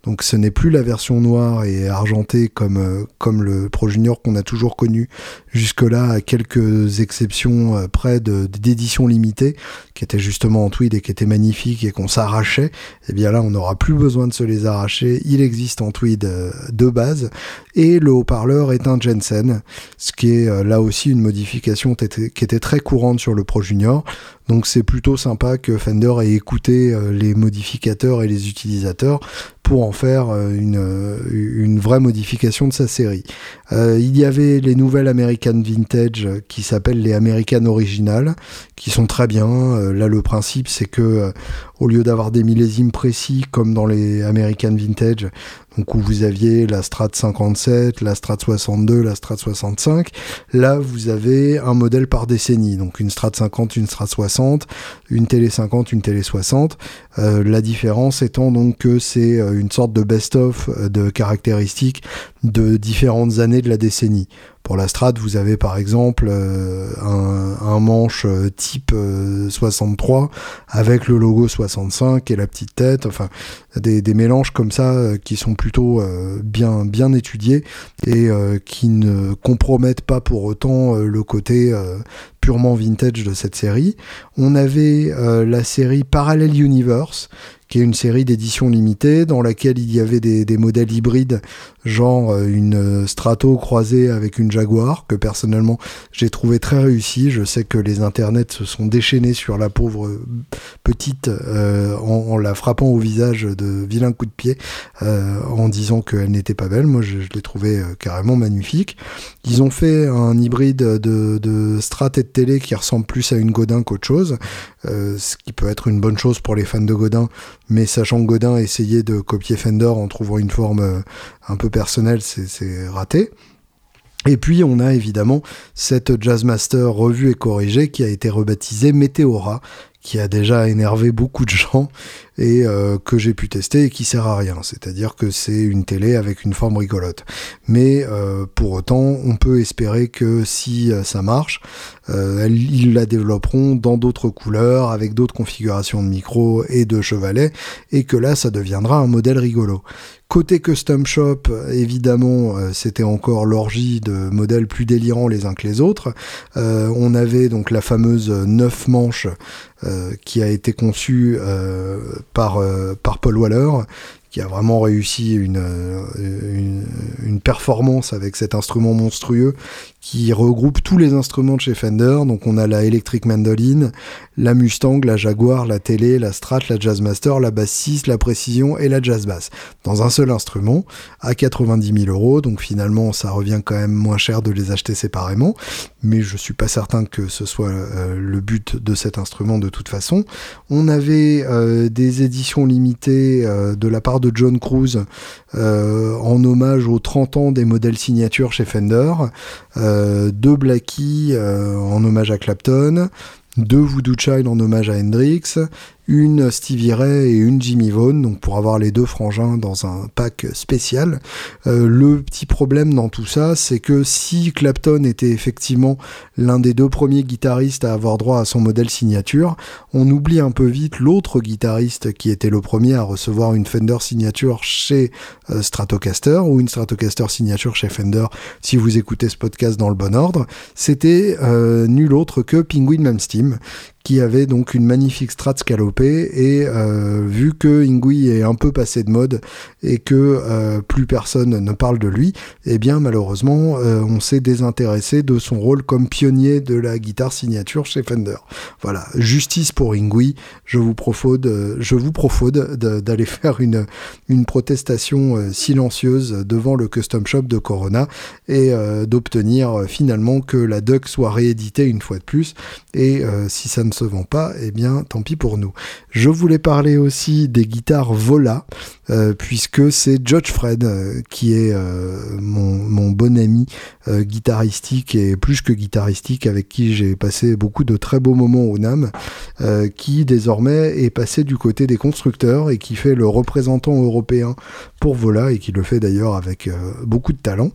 Donc ce n'est plus la version noire et argentée comme, euh, comme le Pro Junior qu'on a toujours connu jusque-là, à quelques exceptions euh, près d'éditions limitées, qui étaient justement en tweed et qui étaient magnifiques et qu'on s'arrachait. Et eh bien là, on n'aura plus besoin de se les arracher. Il existe en tweed euh, de base. Et le haut-parleur est un Jensen, ce qui est là aussi une modification qui était très courante sur le Pro Junior. Donc c'est plutôt sympa que Fender ait écouté les modificateurs et les utilisateurs pour en faire euh, une, euh, vraie modification de sa série. Euh, il y avait les nouvelles American Vintage qui s'appellent les American Original, qui sont très bien. là, le principe, c'est que au lieu d'avoir des millésimes précis comme dans les American Vintage, donc où vous aviez la Strat 57, la Strat 62, la Strat 65. Là, vous avez un modèle par décennie, donc une Strat 50, une Strat 60, une Télé 50, une Télé 60. Euh, la différence étant donc que c'est euh, une sorte de best-of euh, de caractéristiques de différentes années de la décennie. Pour la Strat, vous avez par exemple un, manche type 63 avec le logo 65 et la petite tête, enfin des, des mélanges comme ça qui sont plutôt bien, bien étudiés et qui ne compromettent pas pour autant le côté purement vintage de cette série. On avait la série Parallel Universe qui est une série d'édition limitée dans laquelle il y avait des, modèles hybrides, genre euh, une euh, Strato croisée avec une Jaguar, que personnellement j'ai trouvé très réussi. Je sais que les internets se sont déchaînés sur la pauvre euh, petite en, la frappant au visage de vilains coups de pied en disant qu'elle n'était pas belle. Moi je, l'ai trouvé carrément magnifique. Ils ont fait un hybride de, de Strat et de télé qui ressemble plus à une Godin qu'autre chose, ce qui peut être une bonne chose pour les fans de Godin mais sachant que Godin essayait de copier Fender en trouvant une forme euh, un peu personnelle, c'est raté. Et puis on a évidemment cette Jazzmaster revue et corrigée qui a été rebaptisée Meteora, qui a déjà énervé beaucoup de gens et euh, que j'ai pu tester et qui sert à rien. C'est-à-dire que c'est une télé avec une forme rigolote. Mais euh, pour autant, on peut espérer que si ça marche, ils la développeront dans d'autres couleurs, avec d'autres configurations de micro et de chevalet, et que là, ça deviendra un modèle rigolo. Côté custom shop, évidemment, c'était encore l'orgie de modèles plus délirants les uns que les autres. on avait donc la fameuse 9 manches qui a été conçue par, euh, Paul Waller, qui a vraiment réussi une, performance avec cet instrument monstrueux qui regroupe tous les instruments de chez Fender. Donc on a la Electric Mandoline, la Mustang, la Jaguar, la Télé, la Strat, la Jazzmaster, la Bass 6, la Précision et la Jazz Bass. Dans un seul instrument, à 90 000 euros. Donc finalement, ça revient quand même moins cher de les acheter séparément. Mais je suis pas certain que ce soit euh, le but de cet instrument de toute façon. On avait euh, des éditions limitées euh, de la part de John Cruz en hommage aux 30 ans des modèles signatures chez Fender. Deux Blackie euh, en hommage à Clapton, deux Voodoo Child en hommage à Hendrix, une Stevie Ray et une Jimmy Vaughan, donc pour avoir les deux frangins dans un pack spécial. Euh, le petit problème dans tout ça, c'est que si Clapton était effectivement l'un des deux premiers guitaristes à avoir droit à son modèle signature, on oublie un peu vite l'autre guitariste qui était le premier à recevoir une Fender signature chez euh, Stratocaster ou une Stratocaster signature chez Fender. Si vous écoutez ce podcast dans le bon ordre, c'était euh, nul autre que Penguin Steam qui avait donc une magnifique strat scalopée et vu que Ingui est un peu passé de mode et que plus personne ne parle de lui, eh bien malheureusement on s'est désintéressé de son rôle comme pionnier de la guitare signature chez Fender. Voilà, justice pour Ingui, je vous profode, je vous profode d'aller faire une, une protestation silencieuse devant le custom shop de Corona et d'obtenir finalement que la Duck soit rééditée une fois de plus. Et euh, si ça ne se vend pas, eh bien tant pis pour nous. Je voulais parler aussi des guitares Vola, euh, puisque c'est George Fred euh, qui est mon, bon ami guitaristique et plus que guitaristique avec qui j'ai passé beaucoup de très beaux moments au NAM, qui désormais est passé du côté des constructeurs et qui fait le représentant européen pour Vola et qui le fait d'ailleurs avec beaucoup de talent.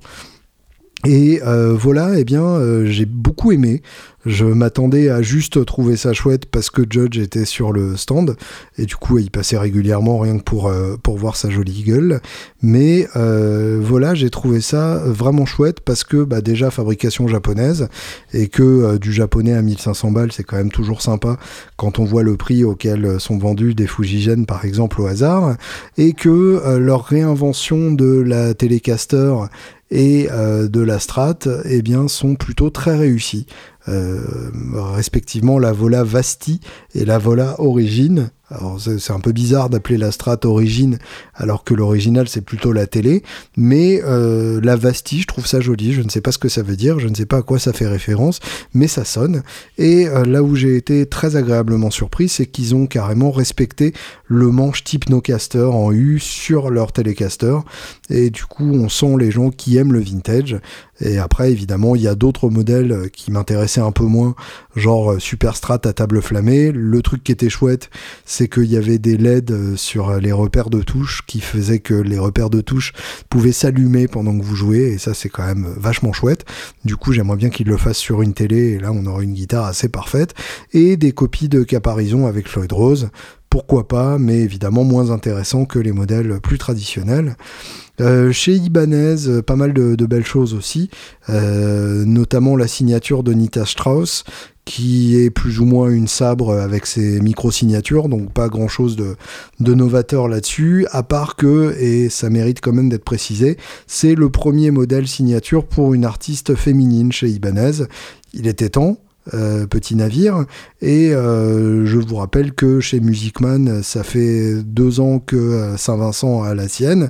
Et euh, voilà, eh bien, euh, j'ai beaucoup aimé. Je m'attendais à juste trouver ça chouette parce que Judge était sur le stand et du coup il passait régulièrement rien que pour, euh, pour voir sa jolie gueule. Mais voilà, j'ai trouvé ça vraiment chouette parce que bah, déjà fabrication japonaise et que du japonais à 1500 balles c'est quand même toujours sympa quand on voit le prix auquel sont vendus des Fujigen par exemple au hasard et que leur réinvention de la Telecaster et euh, de la Strat eh bien, sont plutôt très réussis. Euh, respectivement la Vola Vasti et la Vola Origine. Alors c'est un peu bizarre d'appeler la Strat Origine alors que l'original c'est plutôt la télé, mais euh, la Vasti je trouve ça joli, je ne sais pas ce que ça veut dire, je ne sais pas à quoi ça fait référence, mais ça sonne. Et euh, là où j'ai été très agréablement surpris, c'est qu'ils ont carrément respecté le manche type Nocaster en U sur leur Telecaster, et du coup on sent les gens qui aiment le vintage. Et après évidemment il y a d'autres modèles qui m'intéressaient un peu moins, genre Super Strat à table flammée. Le truc qui était chouette, c'est qu'il y avait des LED sur les repères de touche qui faisaient que les repères de touche pouvaient s'allumer pendant que vous jouez, et ça c'est quand même vachement chouette. Du coup j'aimerais bien qu'ils le fassent sur une télé, et là on aura une guitare assez parfaite. Et des copies de Caparison avec Floyd Rose pourquoi pas, mais évidemment moins intéressant que les modèles plus traditionnels. Euh, chez Ibanez, euh, pas mal de, belles choses aussi, euh, notamment la signature de Nita Strauss, qui est plus ou moins une sabre avec ses micro-signatures, donc pas grand-chose de, de novateur là-dessus, à part que, et ça mérite quand même d'être précisé, c'est le premier modèle signature pour une artiste féminine chez Ibanez. Il était temps, euh, petit navire. Et euh, je vous rappelle que chez Musicman, ça fait deux ans que euh, Saint-Vincent a la sienne.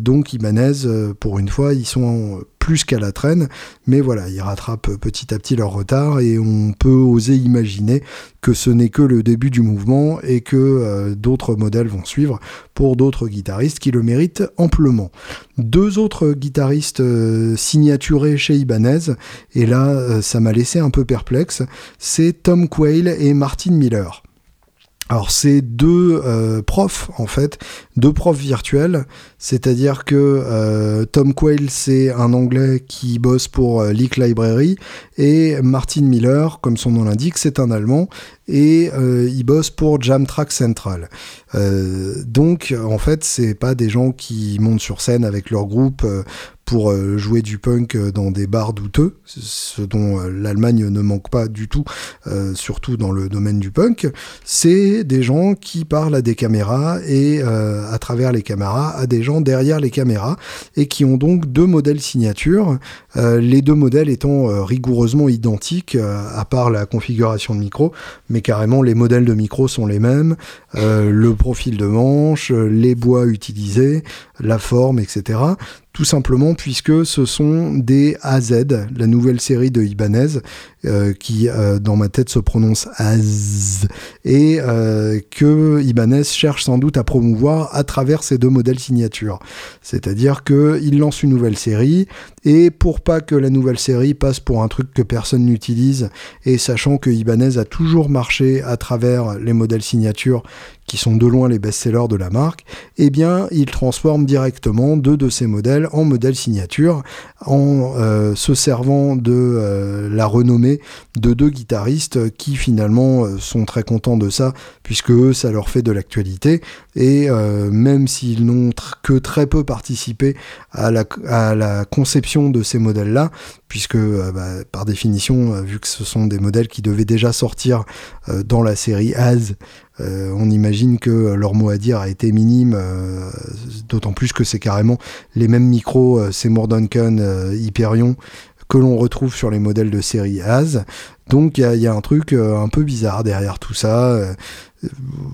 donc Ibanez, pour une fois, ils sont plus qu'à la traîne, mais voilà, ils rattrapent petit à petit leur retard et on peut oser imaginer que ce n'est que le début du mouvement et que euh, d'autres modèles vont suivre pour d'autres guitaristes qui le méritent amplement. Deux autres guitaristes euh, signaturés chez Ibanez, et là euh, ça m'a laissé un peu perplexe, c'est Tom Quayle et Martin Miller. Alors c'est deux euh, profs en fait, deux profs virtuels, c'est-à-dire que euh, Tom Quayle c'est un anglais qui bosse pour euh, Leak Library et Martin Miller, comme son nom l'indique, c'est un allemand et il bosse pour Jam Track Central. donc en fait c'est pas des gens qui montent sur scène avec leur groupe pour euh, jouer du punk euh, dans des bars douteux, ce dont euh, l'Allemagne ne manque pas du tout, surtout dans le domaine du punk, c'est des gens qui parlent à des caméras et à travers les caméras à des gens derrière les caméras et qui ont donc deux modèles signature, les deux modèles étant rigoureusement identiques à part la configuration de micro, mais carrément les modèles de micro sont les mêmes, le profil de manche, les bois utilisés, la forme, etc tout simplement puisque ce sont des AZ, la nouvelle série de Ibanez, qui euh, dans ma tête se prononce AZ, et euh, que Ibanez cherche sans doute à promouvoir à travers ces deux modèles signature. C'est-à-dire qu'il lance une nouvelle série, et pour pas que la nouvelle série passe pour un truc que personne n'utilise, et sachant que Ibanez a toujours marché à travers les modèles signature qui sont de loin les best-sellers de la marque, eh bien, il transforme directement deux de ces modèles en modèles signature, en euh, se servant de euh, la renommée de deux guitaristes qui finalement euh, sont très contents de ça, puisque eux, ça leur fait de l'actualité, et euh, même s'ils n'ont que très peu participé à la, conception de ces modèles-là, puisque euh, bah, par définition, vu que ce sont des modèles qui devaient déjà sortir dans la série AS, on imagine que leur mot à dire a été minime, d'autant plus que c'est carrément les mêmes micros Seymour Duncan, Hyperion, que l'on retrouve sur les modèles de série AS. Donc il y, a, un truc euh, un peu bizarre derrière tout ça. Euh,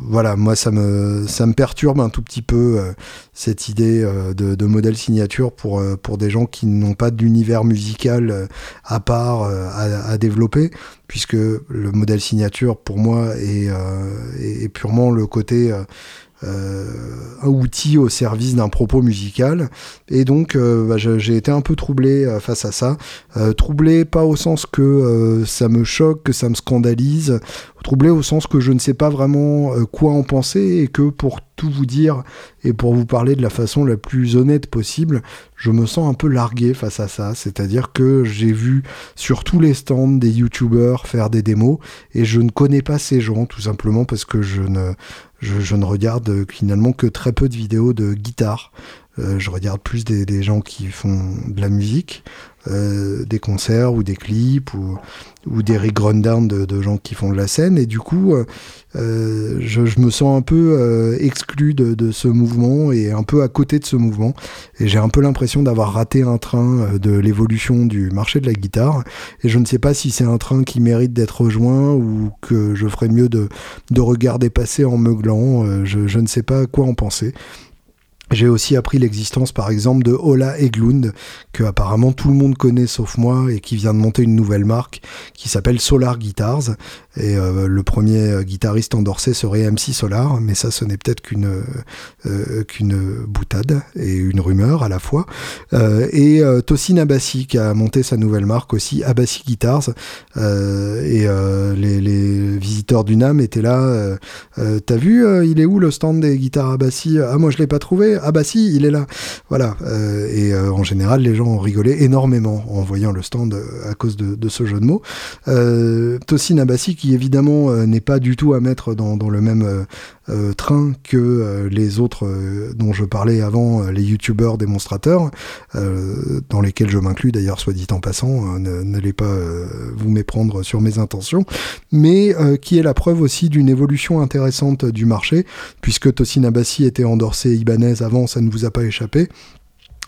voilà, moi ça me ça me perturbe un tout petit peu euh, cette idée de, modèle signature pour pour des gens qui n'ont pas d'univers musical à part à, développer, puisque le modèle signature pour moi est, est purement le côté un outil au service d'un propos musical. Et donc, euh, bah, j'ai été un peu troublé euh, face à ça. troublé pas au sens que ça me choque, que ça me scandalise, troublé au sens que je ne sais pas vraiment quoi en penser et que pour tout vous dire et pour vous parler de la façon la plus honnête possible, je me sens un peu largué face à ça. C'est-à-dire que j'ai vu sur tous les stands des youtubeurs faire des démos et je ne connais pas ces gens tout simplement parce que je ne, je, ne regarde finalement que très peu de vidéos de guitare. Euh, je regarde plus des, gens qui font de la musique, euh, des concerts ou des clips ou, des rig rundown de, de, gens qui font de la scène. Et du coup, euh, je, me sens un peu exclu de, de, ce mouvement et un peu à côté de ce mouvement. Et j'ai un peu l'impression d'avoir raté un train de l'évolution du marché de la guitare. Et je ne sais pas si c'est un train qui mérite d'être rejoint ou que je ferais mieux de, de regarder passer en meuglant. Je, je ne sais pas quoi en penser. J'ai aussi appris l'existence par exemple de Ola Eglund, que apparemment tout le monde connaît sauf moi, et qui vient de monter une nouvelle marque qui s'appelle Solar Guitars. Et euh, le premier euh, guitariste endorsé serait MC Solar, mais ça ce n'est peut-être qu'une euh, qu'une boutade et une rumeur à la fois. et Tosin Abassi qui a monté sa nouvelle marque aussi, Abassi Guitars. et les, visiteurs du NAM étaient là. T'as vu, il est où le stand des guitares Abassi Ah moi je l'ai pas trouvé ah bah si, il est là. Voilà. Euh, et euh, en général, les gens ont rigolé énormément en voyant le stand euh, à cause de, ce jeu de mots. Euh, Tosin Abassi, qui évidemment n'est pas du tout à mettre dans, le même train que les autres dont je parlais avant, les youtubeurs démonstrateurs, dans lesquels je m'inclus d'ailleurs, soit dit en passant, n'allez pas vous méprendre sur mes intentions, mais qui est la preuve aussi d'une évolution intéressante du marché, puisque Tosin Abassi était endorsé Ibanez avant, ça ne vous a pas échappé.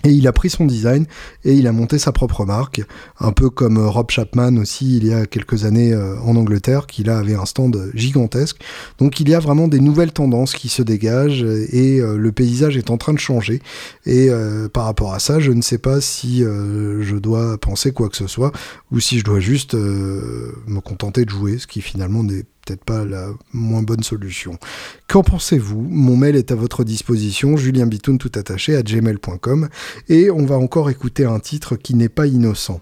Et il a pris son design et il a monté sa propre marque, un peu comme euh, Rob Chapman aussi il y a quelques années euh, en Angleterre, qui là avait un stand gigantesque. Donc il y a vraiment des nouvelles tendances qui se dégagent et euh, le paysage est en train de changer. Et par rapport à ça, je ne sais pas si je dois penser quoi que ce soit ou si je dois juste me contenter de jouer, ce qui finalement n'est peut-être pas la moins bonne solution. Qu'en pensez-vous? Mon mail est à votre disposition, julienbitoun tout attaché à gmail.com et on va encore écouter un titre qui n'est pas innocent.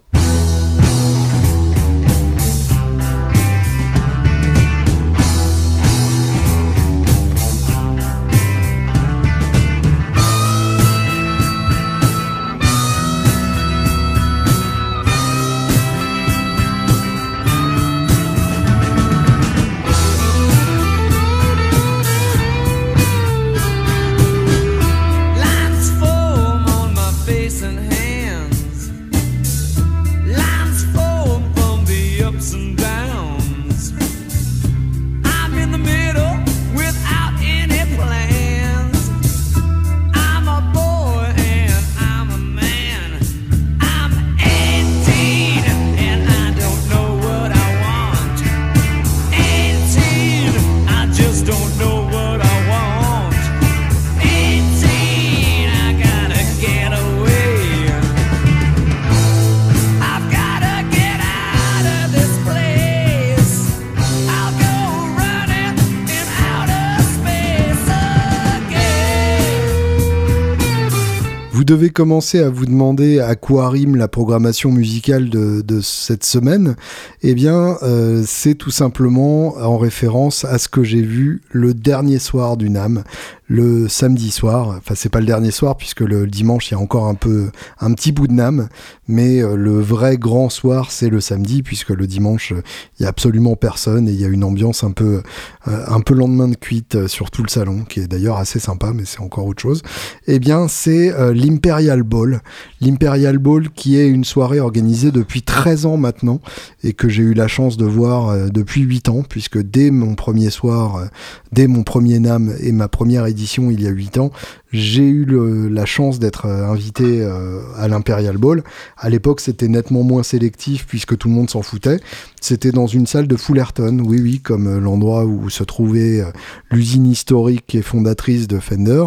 Commencer à vous demander à quoi rime la programmation musicale de, cette semaine, eh bien, euh, c'est tout simplement en référence à ce que j'ai vu le dernier soir du NAM, le samedi soir. Enfin, c'est pas le dernier soir puisque le dimanche il y a encore un peu un petit bout de Nam, mais euh, le vrai grand soir c'est le samedi puisque le dimanche il y a absolument personne et il y a une ambiance un peu euh, un peu lendemain de cuite sur tout le salon qui est d'ailleurs assez sympa, mais c'est encore autre chose. Eh bien, c'est l'Imperial Ball, l'Imperial Ball qui est une soirée organisée depuis 13 ans maintenant et que j'ai eu la chance de voir depuis 8 ans puisque dès mon premier soir, dès mon premier NAM et ma première édition il y a 8 ans, j'ai eu la chance d'être euh, invité euh, à l'Imperial Ball. À l'époque, c'était nettement moins sélectif puisque tout le monde s'en foutait. C'était dans une salle de Fullerton, oui, oui, comme euh, l'endroit où se trouvait l'usine historique et fondatrice de Fender,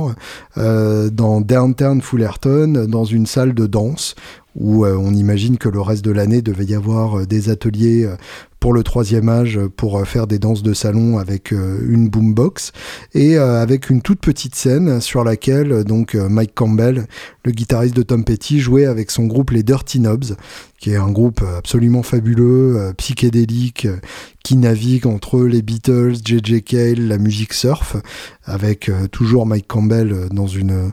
dans Downtown Fullerton, dans une salle de danse où on imagine que le reste de l'année devait y avoir des ateliers pour le troisième âge pour euh, faire des danses de salon avec euh, une boombox et euh, avec une toute petite scène sur laquelle donc Mike Campbell, le guitariste de Tom Petty, jouait avec son groupe les Dirty Knobs, qui est un groupe absolument fabuleux, psychédélique, qui navigue entre les Beatles, J.J. Cale, la musique surf, avec toujours Mike Campbell dans une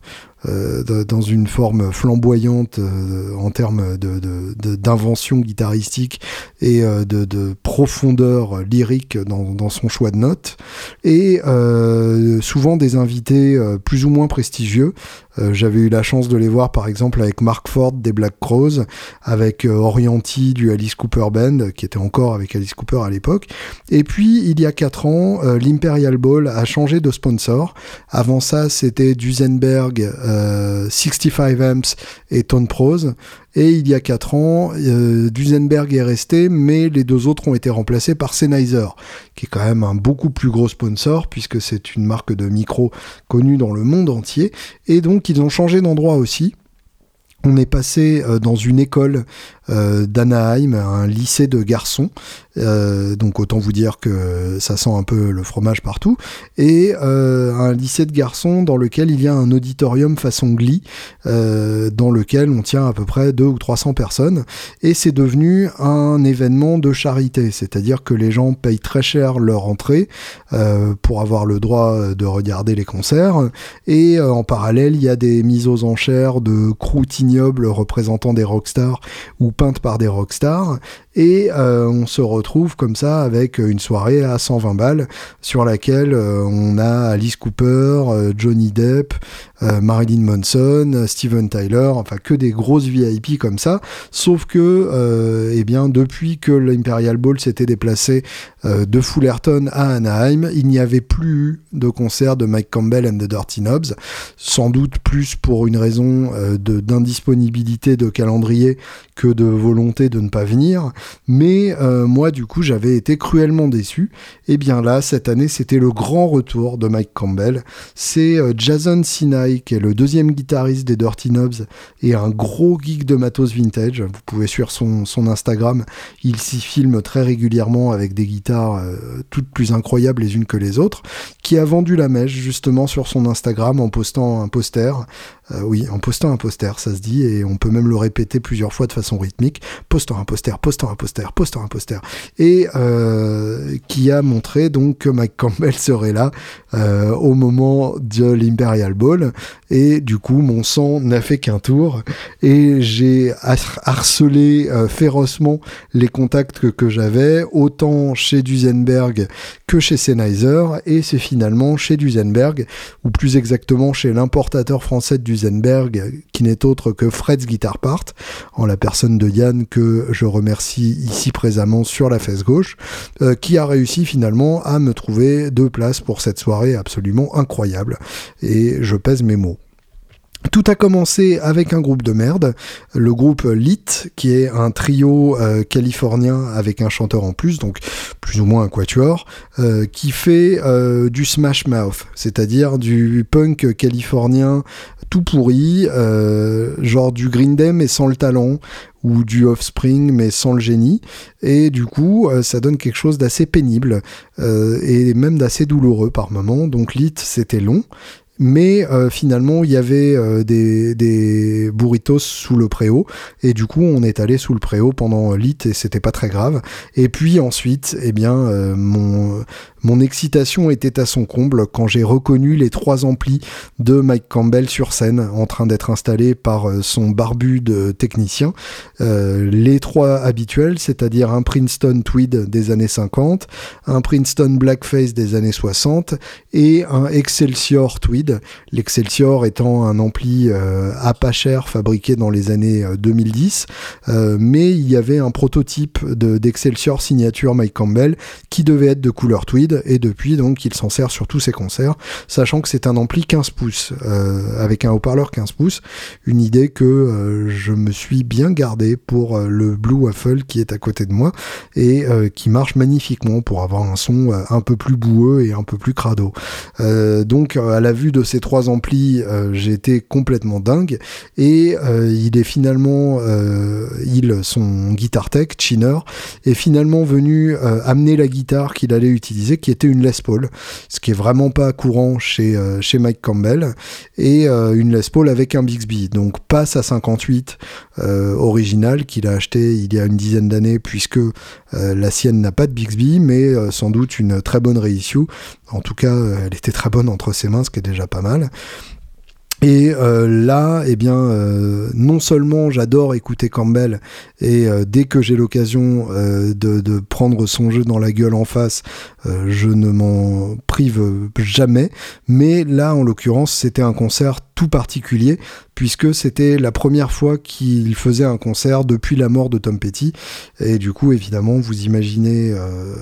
euh, forme flamboyante euh, en termes d'invention de, guitaristique et euh, de, profondeur lyrique dans, son choix de notes, et souvent des invités plus ou moins prestigieux. J'avais eu la chance de les voir par exemple avec Mark Ford des Black Crowes, avec Orienti du Alice Cooper Band, qui était encore avec Alice Cooper à l'époque. Et puis il y a 4 ans, l'Imperial Ball a changé de sponsor. Avant ça, c'était Duesenberg 65 euh, Amps et Tone Pros. Et il y a 4 ans, euh, Duesenberg est resté, mais les deux autres ont été remplacés par Sennheiser, qui est quand même un beaucoup plus gros sponsor, puisque c'est une marque de micro connue dans le monde entier. Et donc, ils ont changé d'endroit aussi. On est passé euh, dans une école euh, d'Anaheim, un lycée de garçons. Euh, donc autant vous dire que ça sent un peu le fromage partout. Et un lycée de garçons dans lequel il y a un auditorium façon Glee, dans lequel on tient à peu près 2 ou 300 personnes. Et c'est devenu un événement de charité, c'est-à-dire que les gens payent très cher leur entrée pour avoir le droit de regarder les concerts. Et en parallèle, il y a des mises aux enchères de croûtes ignobles représentant des rockstars ou peinte par des rockstars et euh, on se retrouve comme ça avec une soirée à 120 balles sur laquelle euh, on a Alice Cooper, euh, Johnny Depp, Marilyn Manson, Steven Tyler, enfin que des grosses VIP comme ça. Sauf que, eh bien, depuis que l'Imperial Ball s'était déplacé de Fullerton à Anaheim, il n'y avait plus de concert de Mike Campbell and the Dirty Knobs. Sans doute plus pour une raison d'indisponibilité de calendrier que de volonté de ne pas venir. Mais euh, moi, du coup, j'avais été cruellement déçu. Et bien là, cette année, c'était le grand retour de Mike Campbell. C'est euh, Jason Sinai, qui est le deuxième guitariste des Dirty Knobs et un gros geek de matos vintage. Vous pouvez suivre son, Instagram. Il s'y filme très régulièrement avec des guitares euh, toutes plus incroyables les unes que les autres, qui a vendu la mèche justement sur son Instagram en postant un poster oui, en postant un poster, ça se dit, et on peut même le répéter plusieurs fois de façon rythmique. Postant un poster, postant un poster, postant un poster. Et euh, qui a montré donc que Mike Campbell serait là euh, au moment de l'Imperial Ball. Et du coup, mon sang n'a fait qu'un tour. Et j'ai harcelé férocement les contacts que, que j'avais, autant chez Duesenberg que chez Sennheiser. Et c'est finalement chez Duesenberg, ou plus exactement chez l'importateur français de qui n'est autre que Fred's Guitar Part, en la personne de Yann que je remercie ici présentement sur la fesse gauche, euh, qui a réussi finalement à me trouver deux places pour cette soirée absolument incroyable. Et je pèse mes mots. Tout a commencé avec un groupe de merde, le groupe Lit, qui est un trio euh, californien avec un chanteur en plus, donc plus ou moins un quatuor, euh, qui fait du smash mouth, c'est-à-dire du punk californien tout pourri, genre du Green Day mais sans le talent, ou du Offspring mais sans le génie, et du coup ça donne quelque chose d'assez pénible et même d'assez douloureux par moments. Donc Lit c'était long, mais euh, finalement il y avait euh, des, des, burritos sous le préau. Et du coup on est allé sous le préau pendant lit et c'était pas très grave. Et puis ensuite eh bien euh, mon Mon excitation était à son comble quand j'ai reconnu les trois amplis de Mike Campbell sur scène en train d'être installés par euh, son barbu de technicien. Euh, les trois habituels, c'est-à-dire un Princeton Tweed des années 50, un Princeton Blackface des années 60 et un Excelsior Tweed. L'Excelsior étant un ampli euh, à pas cher fabriqué dans les années 2010, mais il y avait un prototype d'Excelsior signature Mike Campbell qui devait être de couleur tweed et depuis donc il s'en sert sur tous ses concerts, sachant que c'est un ampli 15 pouces euh, avec un haut-parleur 15 pouces, une idée que euh, je me suis bien gardé pour euh, le Blue Waffle qui est à côté de moi et qui marche magnifiquement pour avoir un son un peu plus boueux et un peu plus crado. donc à la vue de ces trois amplis, j'ai été complètement dingue et il est finalement il son guitar tech Chinner est finalement venu amener la guitare qu'il allait utiliser, qui était une Les Paul, ce qui est vraiment pas courant chez, euh, Mike Campbell, et euh, une Les Paul avec un Bixby. Donc pas sa 58 euh, originale qu'il a acheté il y a une dizaine d'années, puisque la sienne n'a pas de Bixby, mais sans doute une très bonne reissue. En tout cas, elle était très bonne entre ses mains, ce qui est déjà pas mal. Et euh, là, eh bien, euh, non seulement j'adore écouter Campbell, et euh, dès que j'ai l'occasion de, de, prendre son jeu dans la gueule en face, je ne m'en prive jamais, mais là, en l'occurrence, c'était un concert particulier puisque c'était la première fois qu'il faisait un concert depuis la mort de Tom Petty. Et du coup évidemment vous imaginez euh,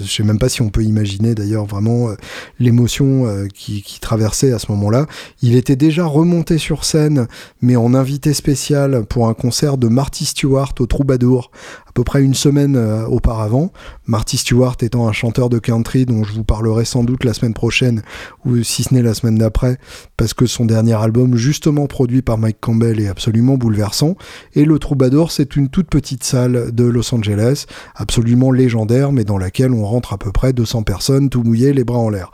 je sais même pas si on peut imaginer d'ailleurs vraiment euh, l'émotion euh, qui, qui, traversait à ce moment-là. Il était déjà remonté sur scène mais en invité spécial pour un concert de Marty Stewart au Troubadour à peu près une semaine auparavant. Marty Stewart étant un chanteur de country dont je vous parlerai sans doute la semaine prochaine ou si ce n'est la semaine d'après parce que son dernier album, justement produit par Mike Campbell, est absolument bouleversant. Et le Troubadour, c'est une toute petite salle de Los Angeles, absolument légendaire, mais dans laquelle on rentre à peu près 200 personnes, tout mouillé, les bras en l'air.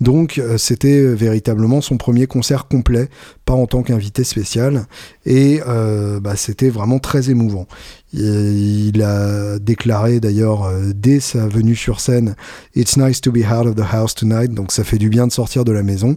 Donc euh, c'était véritablement son premier concert complet, pas en tant qu'invité spécial, et euh, bah, c'était vraiment très émouvant. Il a déclaré d'ailleurs euh, dès sa venue sur scène It's nice to be out of the house tonight, donc ça fait du bien de sortir de la maison.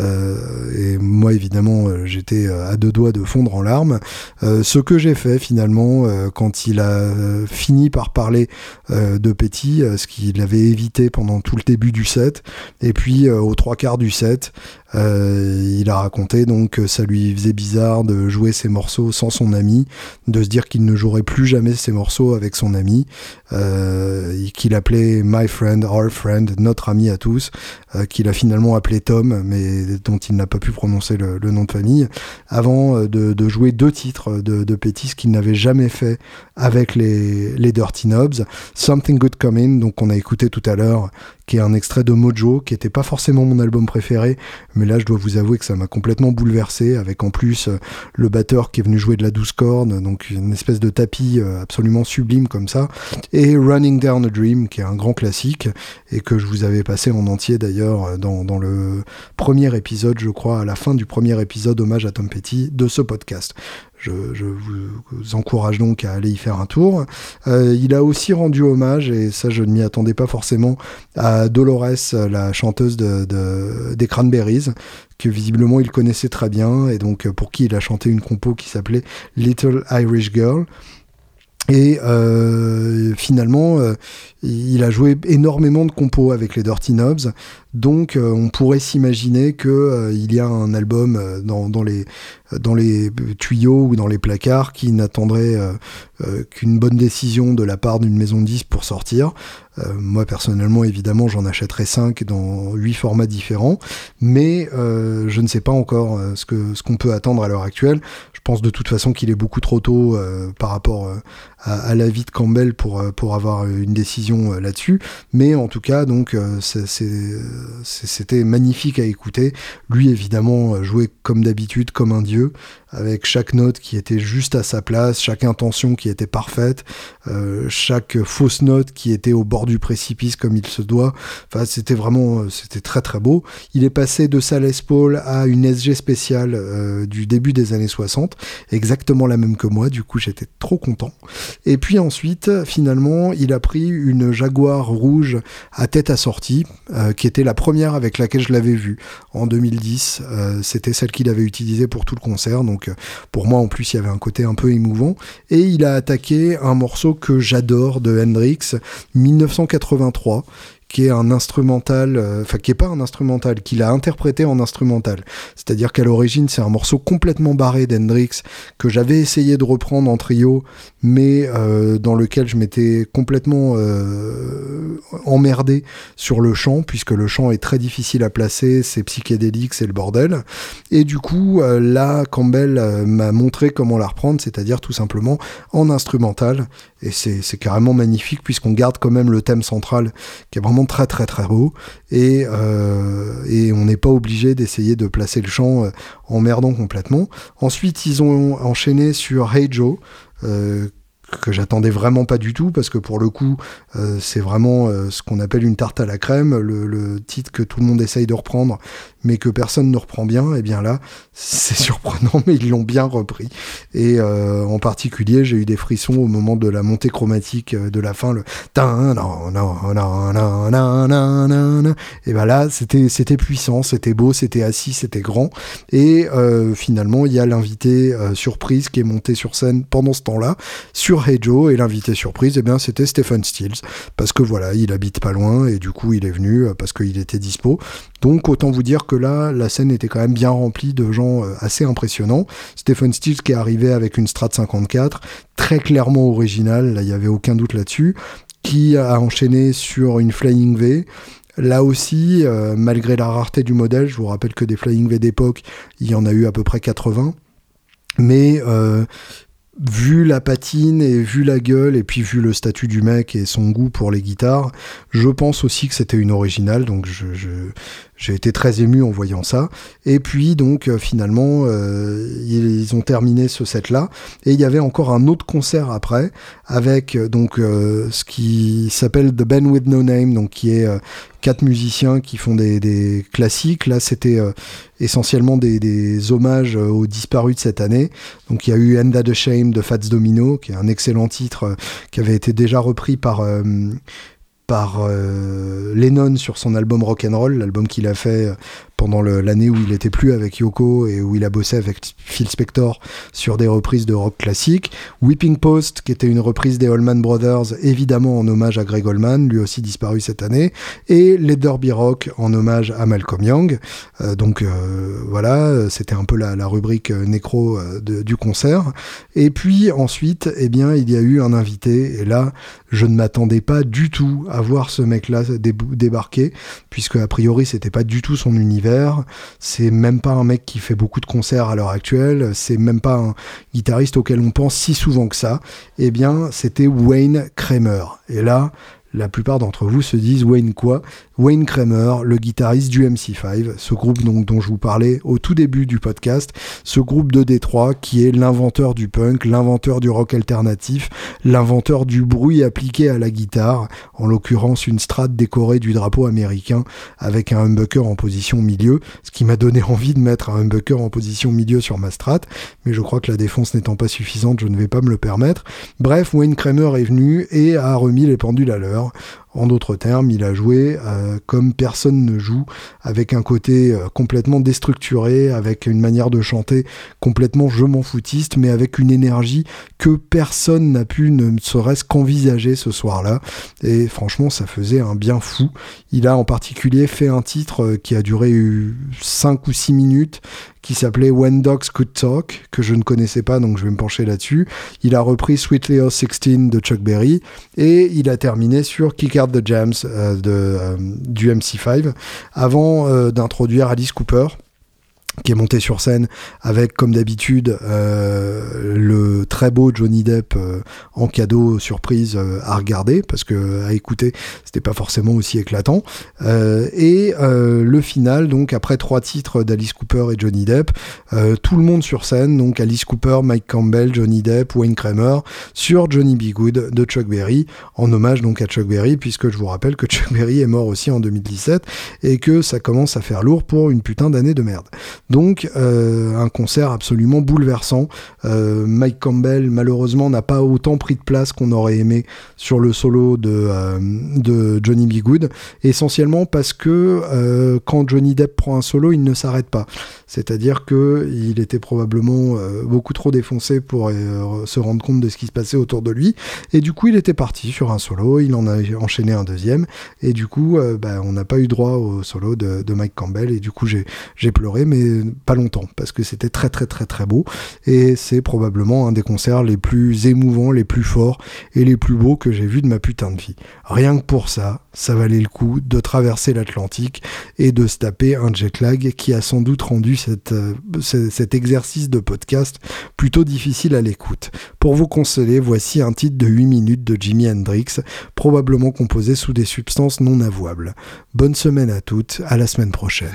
Euh, et moi évidemment euh, j'étais à deux doigts de fondre en larmes. ce que j'ai fait finalement quand il a fini par parler de Petit, ce qu'il avait évité pendant tout le début du set, et puis aux trois quarts du set, euh, il a raconté donc que ça lui faisait bizarre de jouer ses morceaux sans son ami, de se dire qu'il ne jouerait plus jamais ses morceaux avec son ami, euh, qu'il appelait my friend, our friend, notre ami à tous, euh, qu'il a finalement appelé Tom, mais dont il n'a pas pu prononcer le, nom de famille, avant de, jouer deux titres de, de Pétis qu'il n'avait jamais fait avec les, les Dirty Knobs. Something Good Coming, donc on a écouté tout à l'heure, qui est un extrait de Mojo, qui n'était pas forcément mon album préféré, mais là je dois vous avouer que ça m'a complètement bouleversé, avec en plus euh, le batteur qui est venu jouer de la douce corne, donc une espèce de tapis euh, absolument sublime comme ça, et Running Down a Dream, qui est un grand classique, et que je vous avais passé en entier d'ailleurs euh, dans le premier épisode, je crois, à la fin du premier épisode hommage à Tom Petty de ce podcast. Je, vous encourage donc à aller y faire un tour. Euh, il a aussi rendu hommage, et ça je ne m'y attendais pas forcément, à Dolores, la chanteuse de, des Cranberries, que visiblement il connaissait très bien, et donc pour qui il a chanté une compo qui s'appelait Little Irish Girl. Et euh, finalement, euh, il a joué énormément de compos avec les Dirty Knobs, donc euh, on pourrait s'imaginer que euh, il y a un album dans, dans, les tuyaux ou dans les placards qui n'attendrait qu'une bonne décision de la part d'une maison de disques pour sortir. moi personnellement, évidemment, j'en achèterai 5 dans 8 formats différents, mais je ne sais pas encore ce qu'on peut attendre à l'heure actuelle. Je pense de toute façon qu'il est beaucoup trop tôt par rapport à, la vie de Campbell pour, euh, avoir une décision euh, là-dessus. Mais en tout cas, donc, euh, c'était magnifique à écouter. Lui, évidemment, jouait comme d'habitude, comme un dieu, avec chaque note qui était juste à sa place, chaque intention qui était parfaite, euh, chaque fausse note qui était au bord du précipice comme il se doit. Enfin, c'était vraiment, euh, c'était très très beau. Il est passé de sa Les Paul à une SG spéciale euh, du début des années 60, exactement la même que moi. Du coup, j'étais trop content. Et puis ensuite, finalement, il a pris une Jaguar rouge à tête assortie, qui était la première avec laquelle je l'avais vu en 2010. c'était celle qu'il avait utilisée pour tout le concert. Donc, pour moi, en plus, il y avait un côté un peu émouvant. Et il a attaqué un morceau que j'adore de Hendrix, 1983, qui est un instrumental, euh, enfin qui est pas un instrumental, qu'il a interprété en instrumental. C'est-à-dire qu'à l'origine c'est un morceau complètement barré d'Hendrix que j'avais essayé de reprendre en trio, mais euh, dans lequel je m'étais complètement euh, emmerdé sur le chant, puisque le chant est très difficile à placer, c'est psychédélique, c'est le bordel. Et du coup là Campbell m'a montré comment la reprendre, c'est-à-dire tout simplement en instrumental, et c'est carrément magnifique puisqu'on garde quand même le thème central qui est vraiment très très très beau et, euh, et on n'est pas obligé d'essayer de placer le chant euh, en merdant complètement. Ensuite ils ont enchaîné sur Hey Joe euh, que j'attendais vraiment pas du tout parce que pour le coup c'est vraiment ce qu'on appelle une tarte à la crème le, le, titre que tout le monde essaye de reprendre mais que personne ne reprend bien, et eh bien là, c'est surprenant, mais ils l'ont bien repris. Et euh, en particulier, j'ai eu des frissons au moment de la montée chromatique euh, de la fin, le et ben là, c'était c'était puissant, c'était beau, c'était assis, c'était grand. Et euh, finalement, il y a l'invité surprise qui est monté sur scène pendant ce temps-là sur Hey Joe, et l'invité surprise, eh bien c'était Stephen Stills, parce que voilà, il habite pas loin, et du coup, il est venu parce qu'il était dispo. Donc autant vous dire que là, la scène était quand même bien remplie de gens euh, assez impressionnants. Stephen Stills qui est arrivé avec une Strat 54, très clairement originale, là il n'y avait aucun doute là-dessus, qui a enchaîné sur une Flying V. Là aussi, euh, malgré la rareté du modèle, je vous rappelle que des Flying V d'époque, il y en a eu à peu près 80. Mais euh, vu la patine et vu la gueule et puis vu le statut du mec et son goût pour les guitares, je pense aussi que c'était une originale, donc je, j'ai été très ému en voyant ça. Et puis donc euh, finalement euh, ils ont terminé ce set là et il y avait encore un autre concert après avec euh, donc ce qui s'appelle The Band with No Name donc qui est quatre musiciens qui font des, classiques. Là, c'était essentiellement des, hommages aux disparus de cette année. Donc, il y a eu End of the Shame de Fats Domino, qui est un excellent titre qui avait été déjà repris par euh, Lennon sur son album Rock'n'Roll, l'album qu'il a fait euh, pendant l'année où il était plus avec Yoko et où il a bossé avec Phil Spector sur des reprises de rock classique. Whipping Post, qui était une reprise des Allman Brothers, évidemment en hommage à Greg Allman, lui aussi disparu cette année, et les Derby Rock en hommage à Malcolm Young. Euh, donc voilà, c'était un peu la, rubrique nécro du concert. Et puis ensuite, eh bien, il y a eu un invité, et là, je ne m'attendais pas du tout à voir ce mec-là débarquer, puisque a priori c'était pas du tout son univers. C'est même pas un mec qui fait beaucoup de concerts à l'heure actuelle. C'est même pas un guitariste auquel on pense si souvent que ça. Eh bien, c'était Wayne Kramer. Et là, la plupart d'entre vous se disent Wayne quoi? Wayne Kramer, le guitariste du MC5, ce groupe donc, dont je vous parlais au tout début du podcast, ce groupe de Détroit qui est l'inventeur du punk, l'inventeur du rock alternatif, l'inventeur du bruit appliqué à la guitare, en l'occurrence une strat décorée du drapeau américain avec un humbucker en position milieu, ce qui m'a donné envie de mettre un humbucker en position milieu sur ma strat, mais je crois que la défense n'étant pas suffisante, je ne vais pas me le permettre. Bref, Wayne Kramer est venu et a remis les pendules à l'heure know en d'autres termes, il a joué euh, comme personne ne joue, avec un côté euh, complètement déstructuré, avec une manière de chanter complètement je m'en foutiste, mais avec une énergie que personne n'a pu ne serait-ce qu'envisager ce soir-là. Et franchement, ça faisait un bien fou. Il a en particulier fait un titre euh, qui a duré 5 ou 6 minutes, qui s'appelait When Dogs Could Talk, que je ne connaissais pas, donc je vais me pencher là-dessus. Il a repris Sweet Leo 16 de Chuck Berry, et il a terminé sur Kick The Jams euh, de, euh, du MC5, avant euh, d'introduire Alice Cooper qui est monté sur scène avec, comme d'habitude, euh, le très beau Johnny Depp euh, en cadeau surprise euh, à regarder, parce que à écouter, c'était pas forcément aussi éclatant. et le final, donc après trois titres d'Alice Cooper et Johnny Depp, tout le monde sur scène, donc Alice Cooper, Mike Campbell, Johnny Depp, Wayne Kramer, sur Johnny B. Good de Chuck Berry, en hommage donc à Chuck Berry, puisque je vous rappelle que Chuck Berry est mort aussi en 2017 et que ça commence à faire lourd pour une putain d'année de merde. Donc euh, un concert absolument bouleversant. Euh, Mike Campbell malheureusement n'a pas autant pris de place qu'on aurait aimé sur le solo de, euh, Johnny B. Good, essentiellement parce que quand Johnny Depp prend un solo, il ne s'arrête pas. C'est-à-dire que il était probablement beaucoup trop défoncé pour se rendre compte de ce qui se passait autour de lui, et du coup il était parti sur un solo, il en a enchaîné un deuxième, et du coup bah, on n'a pas eu droit au solo de, de Mike Campbell, et du coup j'ai pleuré, mais pas longtemps parce que c'était très très très très beau et c'est probablement un des concerts les plus émouvants, les plus forts et les plus beaux que j'ai vu de ma putain de vie. Rien que pour ça, ça valait le coup de traverser l'Atlantique et de se taper un jet lag qui a sans doute rendu euh, cet exercice de podcast plutôt difficile à l'écoute. Pour vous consoler, voici un titre de 8 minutes de Jimi Hendrix, probablement composé sous des substances non avouables. Bonne semaine à toutes, à la semaine prochaine.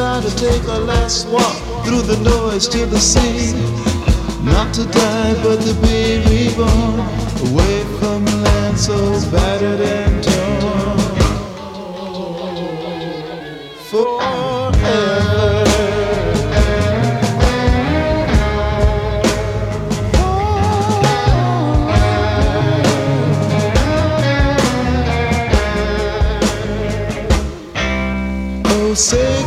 Desire to take a last walk through the noise to the sea. Not to die, but to be reborn away from land so battered and torn. Forever. Oh, say, you see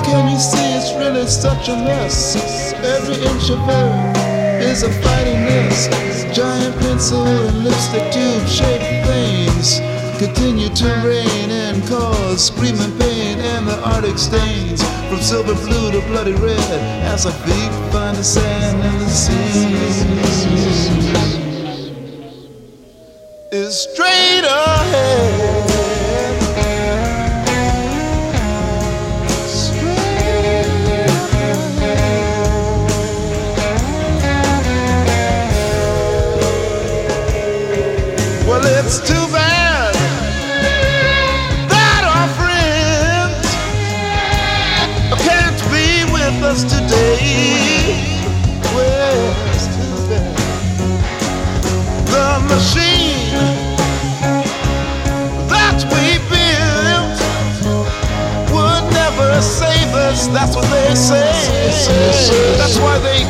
it's such a mess? Every inch of her is a fighting mess. Giant pencil and lipstick tube shaped things continue to rain and cause screaming pain and the arctic stains from silver blue to bloody red as I feet find the sand and the sea is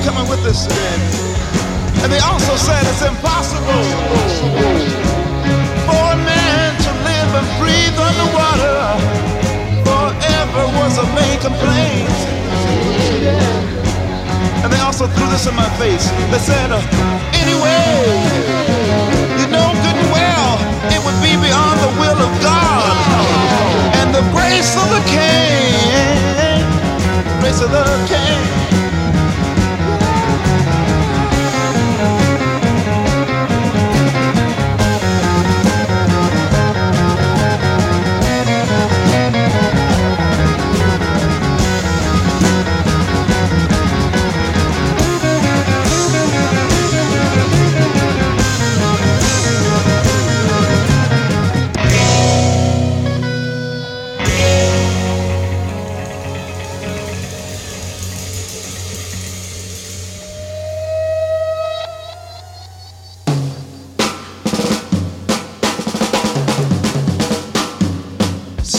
coming with us today. And they also said it's impossible for a man to live and breathe underwater. Forever was a main complaint. And they also threw this in my face. They said, uh, anyway, you know good and well it would be beyond the will of God and the grace of the King grace of the King.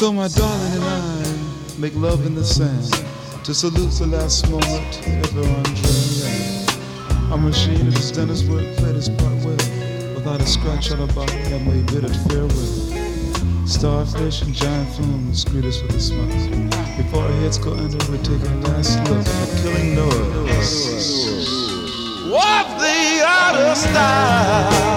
So my darling and I make love in the sand to salute the last moment everyone dreamed A machinist, Dennis work played his part well, without a scratch on a body that may bid it farewell. Starfish and giant films greet us with a smile. Before our heads go under, we take a last look at the killing noise. Of the outer style.